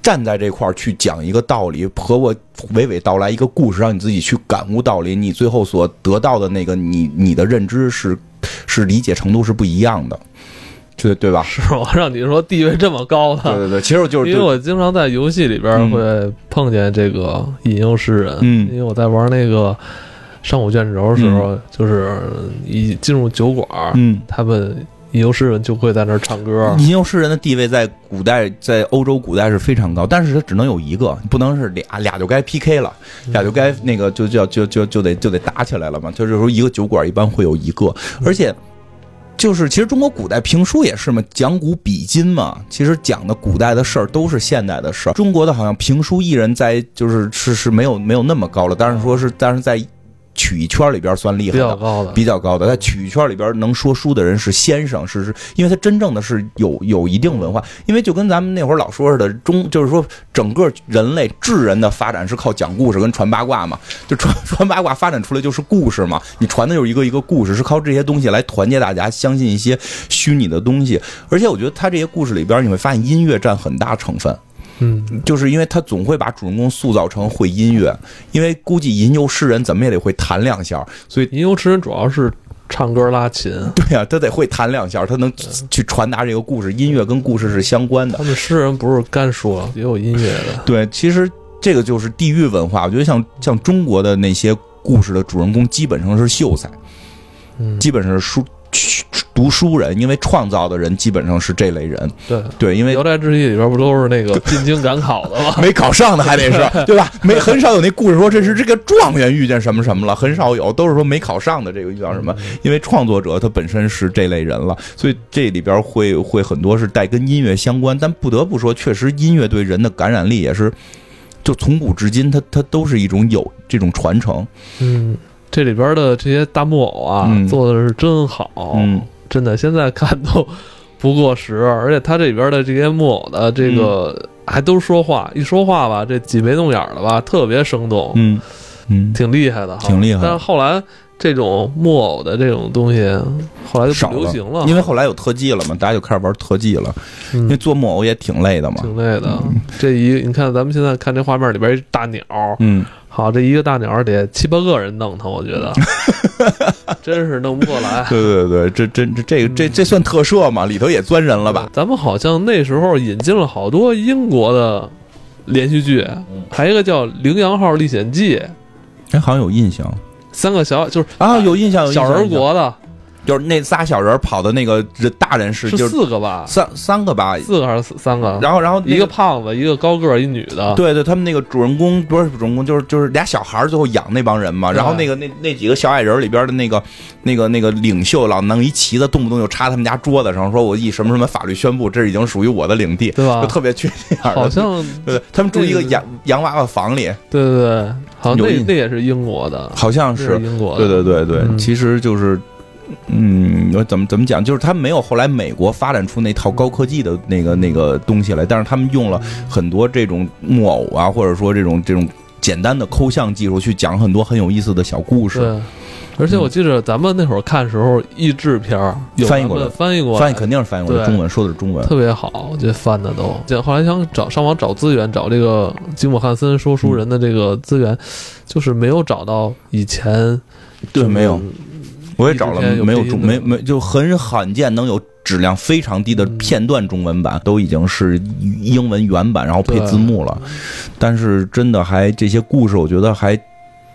站在这块儿去讲一个道理，和我娓娓道来一个故事，让你自己去感悟道理，你最后所得到的那个你你的认知是是理解程度是不一样的，对对吧？是我让你说地位这么高的，对对对，其实就是因为我经常在游戏里边会碰见这个引诱诗人，嗯，因为我在玩那个上古卷轴的时候，就是一进入酒馆，嗯，他们。吟游诗人就会在那儿唱歌。吟游诗人的地位在古代，在欧洲古代是非常高，但是他只能有一个，不能是俩，俩就该 PK 了，俩就该那个就叫就就就得就得打起来了嘛。就是说一个酒馆一般会有一个，而且就是其实中国古代评书也是嘛，讲古比今嘛，其实讲的古代的事儿都是现代的事儿。中国的好像评书艺人在就是是是没有没有那么高了，但是说是但是在。曲艺圈里边算厉害的，比较高的，比较高的。在曲艺圈里边能说书的人是先生，是是，因为他真正的是有有一定文化。因为就跟咱们那会儿老说似的，中就是说整个人类智人的发展是靠讲故事跟传八卦嘛，就传 传八卦发展出来就是故事嘛。你传的就是一个一个故事，是靠这些东西来团结大家，相信一些虚拟的东西。而且我觉得他这些故事里边，你会发现音乐占很大成分。嗯，就是因为他总会把主人公塑造成会音乐，因为估计吟游诗人怎么也得会弹两下，所以吟游诗人主要是唱歌拉琴。对呀，他得会弹两下，他能去传达这个故事。音乐跟故事是相关的。他们诗人不是干说，也有音乐的。对，其实这个就是地域文化。我觉得像像中国的那些故事的主人公，基本上是秀才，嗯，基本上是书。读书人，因为创造的人基本上是这类人。对对，因为《聊斋志异》里边不都是那个进京赶考的吗？没考上的还得是，对吧？没很少有那故事说这是这个状元遇见什么什么了，很少有，都是说没考上的这个遇到什么。因为创作者他本身是这类人了，所以这里边会会很多是带跟音乐相关。但不得不说，确实音乐对人的感染力也是，就从古至今，它它都是一种有这种传承。嗯，这里边的这些大木偶啊，做的是真好。嗯。真的，现在看都不过时，而且它这里边的这些木偶的这个还都说话，一说话吧，这挤眉弄眼的吧，特别生动，嗯嗯，挺厉害的哈，挺厉害。但是后来这种木偶的这种东西，后来就不流行了，因为后来有特技了嘛，大家就开始玩特技了。因为做木偶也挺累的嘛，挺累的。这一你看，咱们现在看这画面里边一大鸟，嗯。好，这一个大鸟得七八个人弄它，我觉得 真是弄不过来。对对对，这这这这个这这算特摄吗？里头也钻人了吧？咱们好像那时候引进了好多英国的连续剧，还有一个叫《羚羊号历险记》，哎，好像有印象。三个小就是啊，有印象，小人国的。就是那仨小人跑的那个人大人是是四个吧？三三个吧？四个还是三个？然后然后一个胖子，一个高个，一女的。对对，他们那个主人公不是主人公，就是就是俩小孩最后养那帮人嘛。然后那个那那几个小矮人里边的那个那个那个领袖老弄一旗子，动不动就插他们家桌子上，说我以什么什么法律宣布，这已经属于我的领地，对吧？就特别缺这样。好像对，他们住一个洋洋娃娃房里。对对对，好像那那也是英国的，好像是英国。对对对对，其实就是。嗯，我怎么怎么讲？就是他没有后来美国发展出那套高科技的那个那个东西来，但是他们用了很多这种木偶啊，或者说这种这种简单的抠像技术去讲很多很有意思的小故事。对，而且我记得咱们那会儿看时候译制片儿翻译过来，翻译过，翻译肯定是翻译过来，中文说的是中文，特别好，我觉得翻的都。后来想找上网找资源，找这个吉姆汉森说书人的这个资源，就是没有找到以前，对，没有。我也找了，没有中，没没就很罕见能有质量非常低的片段中文版，都已经是英文原版，然后配字幕了。但是真的还这些故事，我觉得还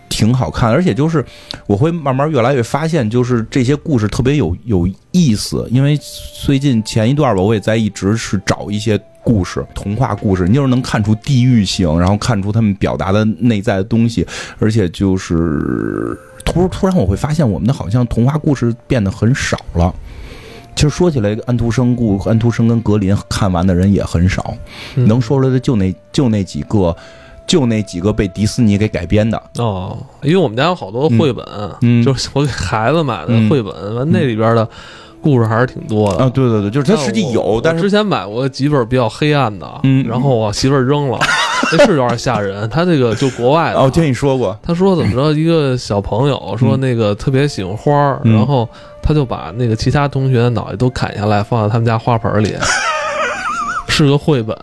挺好看，而且就是我会慢慢越来越发现，就是这些故事特别有有意思。因为最近前一段吧，我也在一直是找一些故事，童话故事，你就是能看出地域性，然后看出他们表达的内在的东西，而且就是突突然我会发现，我们的好像童话故事变得很少了。其实说起来，安徒生故安徒生跟格林看完的人也很少，嗯能说出来的就那就那几个，就那几个被迪士尼给改编的。哦，因为我们家有好多绘本，嗯就是 我给孩子买的嗯绘本，完、那里边的故事还是挺多的。啊，对对对，就是它实际有，但是之前买过几本比较黑暗的，嗯然后我媳妇儿扔了，那是有点吓人。他这个就国外的，哦，我听你说过，他说怎么着，一个小朋友说那个特别喜欢花儿，嗯然后他就把那个其他同学的脑袋都砍下来，放在他们家花盆里，是个绘本，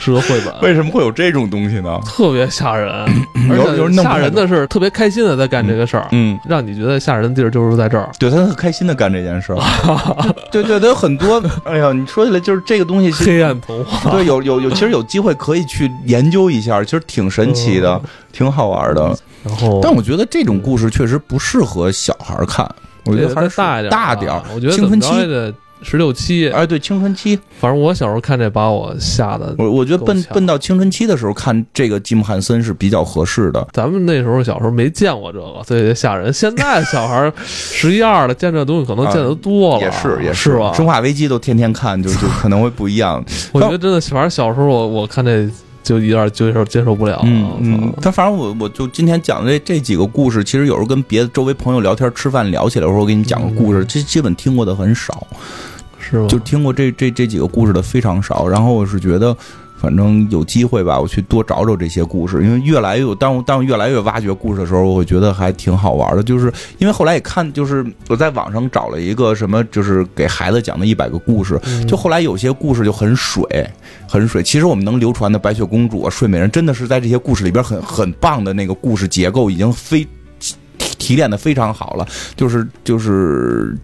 是个绘本。为什么会有这种东西呢？特别吓人，而且吓人的是特别开心的在干这个事儿，嗯，让你觉得吓人的地儿就是在这儿。对他很开心的干这件事儿，对对，他有很多，哎呀，你说起来就是这个东西，黑暗童话，对，有有有，其实有机会可以去研究一下，其实挺神奇的，挺好玩的。然后但我觉得这种故事确实不适合小孩看，我觉得还是大一点，大点儿啊。我觉得青春期怎么着也得十六七。哎，对，青春期，反正我小时候看这把我吓得。我我觉得奔奔到青春期的时候看这个吉姆汉森是比较合适的。咱们那时候小时候没见过这个，所以吓人。现在小孩儿 十一二的见这东西可能见得多了，也是也是吧？生化危机都天天看，就就可能会不一样。我觉得真的，反正小时候我我看这就有点接受接受不了了。嗯嗯但反正我我就今天讲的这这几个故事，其实有时候跟别的周围朋友聊天吃饭聊起来的时候，我给你讲个故事，这基本听过的很少，是吧？就听过这这这几个故事的非常少。然后我是觉得。反正有机会吧，我去多找找这些故事，因为越来越，当我当我越来越挖掘故事的时候，我会觉得还挺好玩的。就是因为后来也看，就是我在网上找了一个什么，就是给孩子讲的一百个故事，嗯就后来有些故事就很水，很水。其实我们能流传的白雪公主啊、睡美人，真的是在这些故事里边很很棒的那个故事结构，已经非提提炼的非常好了。就是就是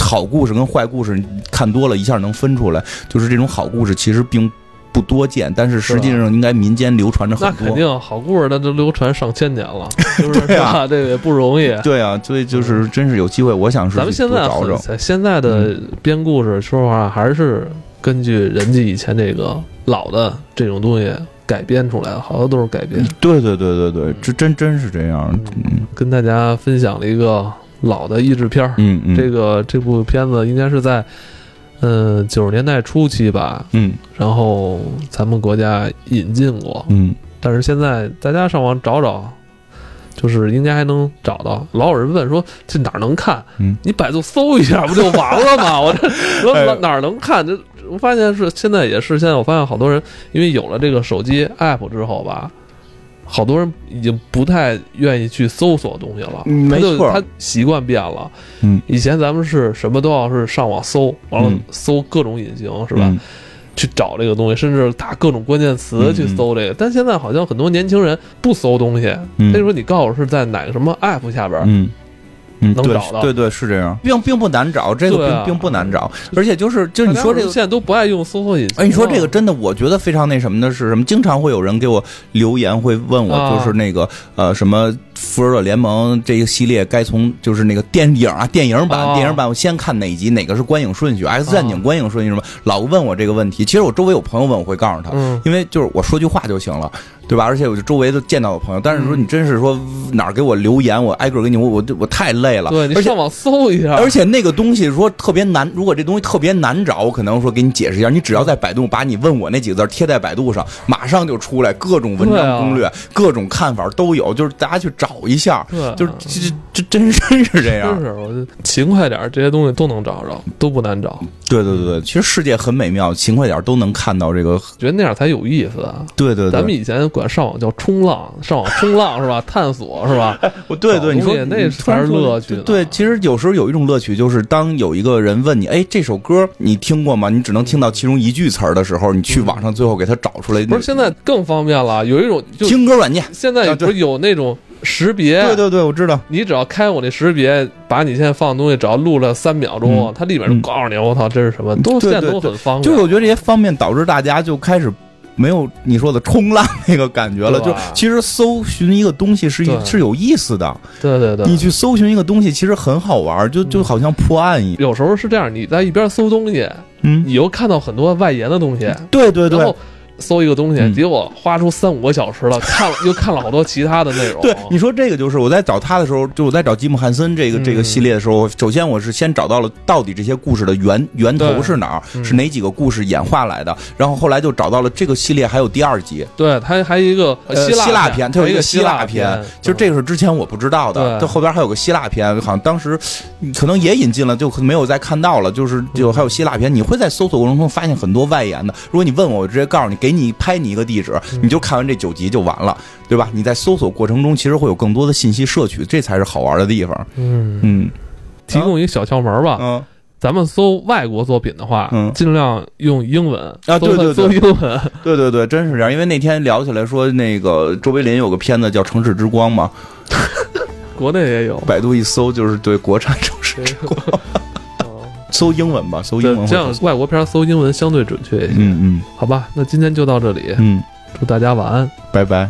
好故事跟坏故事，看多了一下能分出来。就是这种好故事其实并不多见，但是实际上应该民间流传着那很多。肯定好故事，那都流传上千年了，就 是对啊？这个也不容易。对啊，所以就是真是有机会，我想是去咱们现在多找找。很现在的编故事，说实话还是根据人家以前这个老的这种东西改编出来的，好多都是改编。对对对对对，这真真是这样。嗯跟大家分享了一个老的译制片儿，嗯嗯，这个这部片子应该是在嗯九十年代初期吧，嗯然后咱们国家引进过，嗯但是现在大家上网找找，就是应该还能找到。老有人问说这哪儿能看？嗯你百度搜一下不就完了吗？我这说哎哪能看？这我发现是现在也是，现在我发现好多人因为有了这个手机 app 之后吧。好多人已经不太愿意去搜索东西了，嗯没错他习惯变了。嗯，以前咱们是什么都要是上网搜，完了嗯搜各种隐形，是吧？嗯去找这个东西，甚至打各种关键词嗯去搜这个。但现在好像很多年轻人不搜东西，嗯他就说你告诉我是在哪个什么 app 下边，嗯。嗯，对能找到对对是这样，并并不难找，这个并并不难找，而且就是就是你说这个现在都不爱用搜索引擎。哎，你说这个真的，我觉得非常那什么的是什么？经常会有人给我留言，会问我，啊就是那个、呃什么《复仇者联盟》这个系列该从就是那个电影啊，电影版，啊电影版我先看哪一集，哪个是观影顺序，X 战警啊观影顺序什么，老问我这个问题。其实我周围有朋友问，我会告诉他，嗯因为就是我说句话就行了。对吧？而且我就周围都见到我朋友，但是说你真是说哪儿给我留言，我挨个给你，我我我太累了。而且对你上网搜一下，而且那个东西说特别难，如果这东西特别难找，我可能说给你解释一下。你只要在百度把你问我那几个字贴在百度上，马上就出来各种文章攻略、各种看法都有，就是大家去找一下。对啊就是这这这真真是这样真。是我就勤快点儿，这些东西都能找着，都不难找。对对对对，其实世界很美妙，勤快点都能看到这个。觉得那样才有意思啊！对对对，咱们以前管上网叫冲浪，上网冲浪是吧？探索是吧？我对对，你说那才是乐趣对，其实有时候有一种乐趣，就是当有一个人问你，哎，这首歌你听过吗？你只能听到其中一句词儿的时候，你去网上最后给他找出来。不是现在更方便了，有一种就听歌软件。现在不是有那种识别，对对对，我知道。你只要开我那识别，把你现在放的东西只要录了三秒钟，它立马就告诉你，我操，这是什么？都现在都很方便。就是我觉得这些方便导致大家就开始没有你说的冲浪那个感觉了。就其实搜寻一个东西是一是有意思的，对对对，你去搜寻一个东西其实很好玩，就就好像破案一样。有时候是这样，你在一边搜东西，嗯，你又看到很多外延的东西，对对对然后。搜一个东西，嗯。结果花出三五个小时了，看了又看了好多其他的内容。对，你说这个就是我在找他的时候，就我在找吉姆汉森这个这个嗯系列的时候，首先我是先找到了到底这些故事的源源头是哪儿，嗯。是哪几个故事演化来的，然后后来就找到了这个系列还有第二集，对，它还有一个呃希腊片，它有一个希腊片，就这个是之前我不知道的，它后边还有个希腊片，好像当时嗯可能也引进了，就可能没有再看到了，就是就还有希腊片，你会在搜索过程中发现很多外延的。如果你问我，我直接告诉你，给你拍你一个地址，你就看完这九集就完了，对吧？你在搜索过程中其实会有更多的信息摄取，这才是好玩的地方。嗯，嗯提供一个小窍门吧。嗯，咱们搜外国作品的话，嗯尽量用英文啊对对对搜英文。对对对，真是这样。因为那天聊起来说，那个周围林有个片子叫《城市之光》嘛，国内也有。百度一搜就是对国产城市之光，搜英文吧，搜英文这样外国片搜英文相对准确一些。嗯嗯好吧，那今天就到这里，嗯，祝大家晚安。拜拜。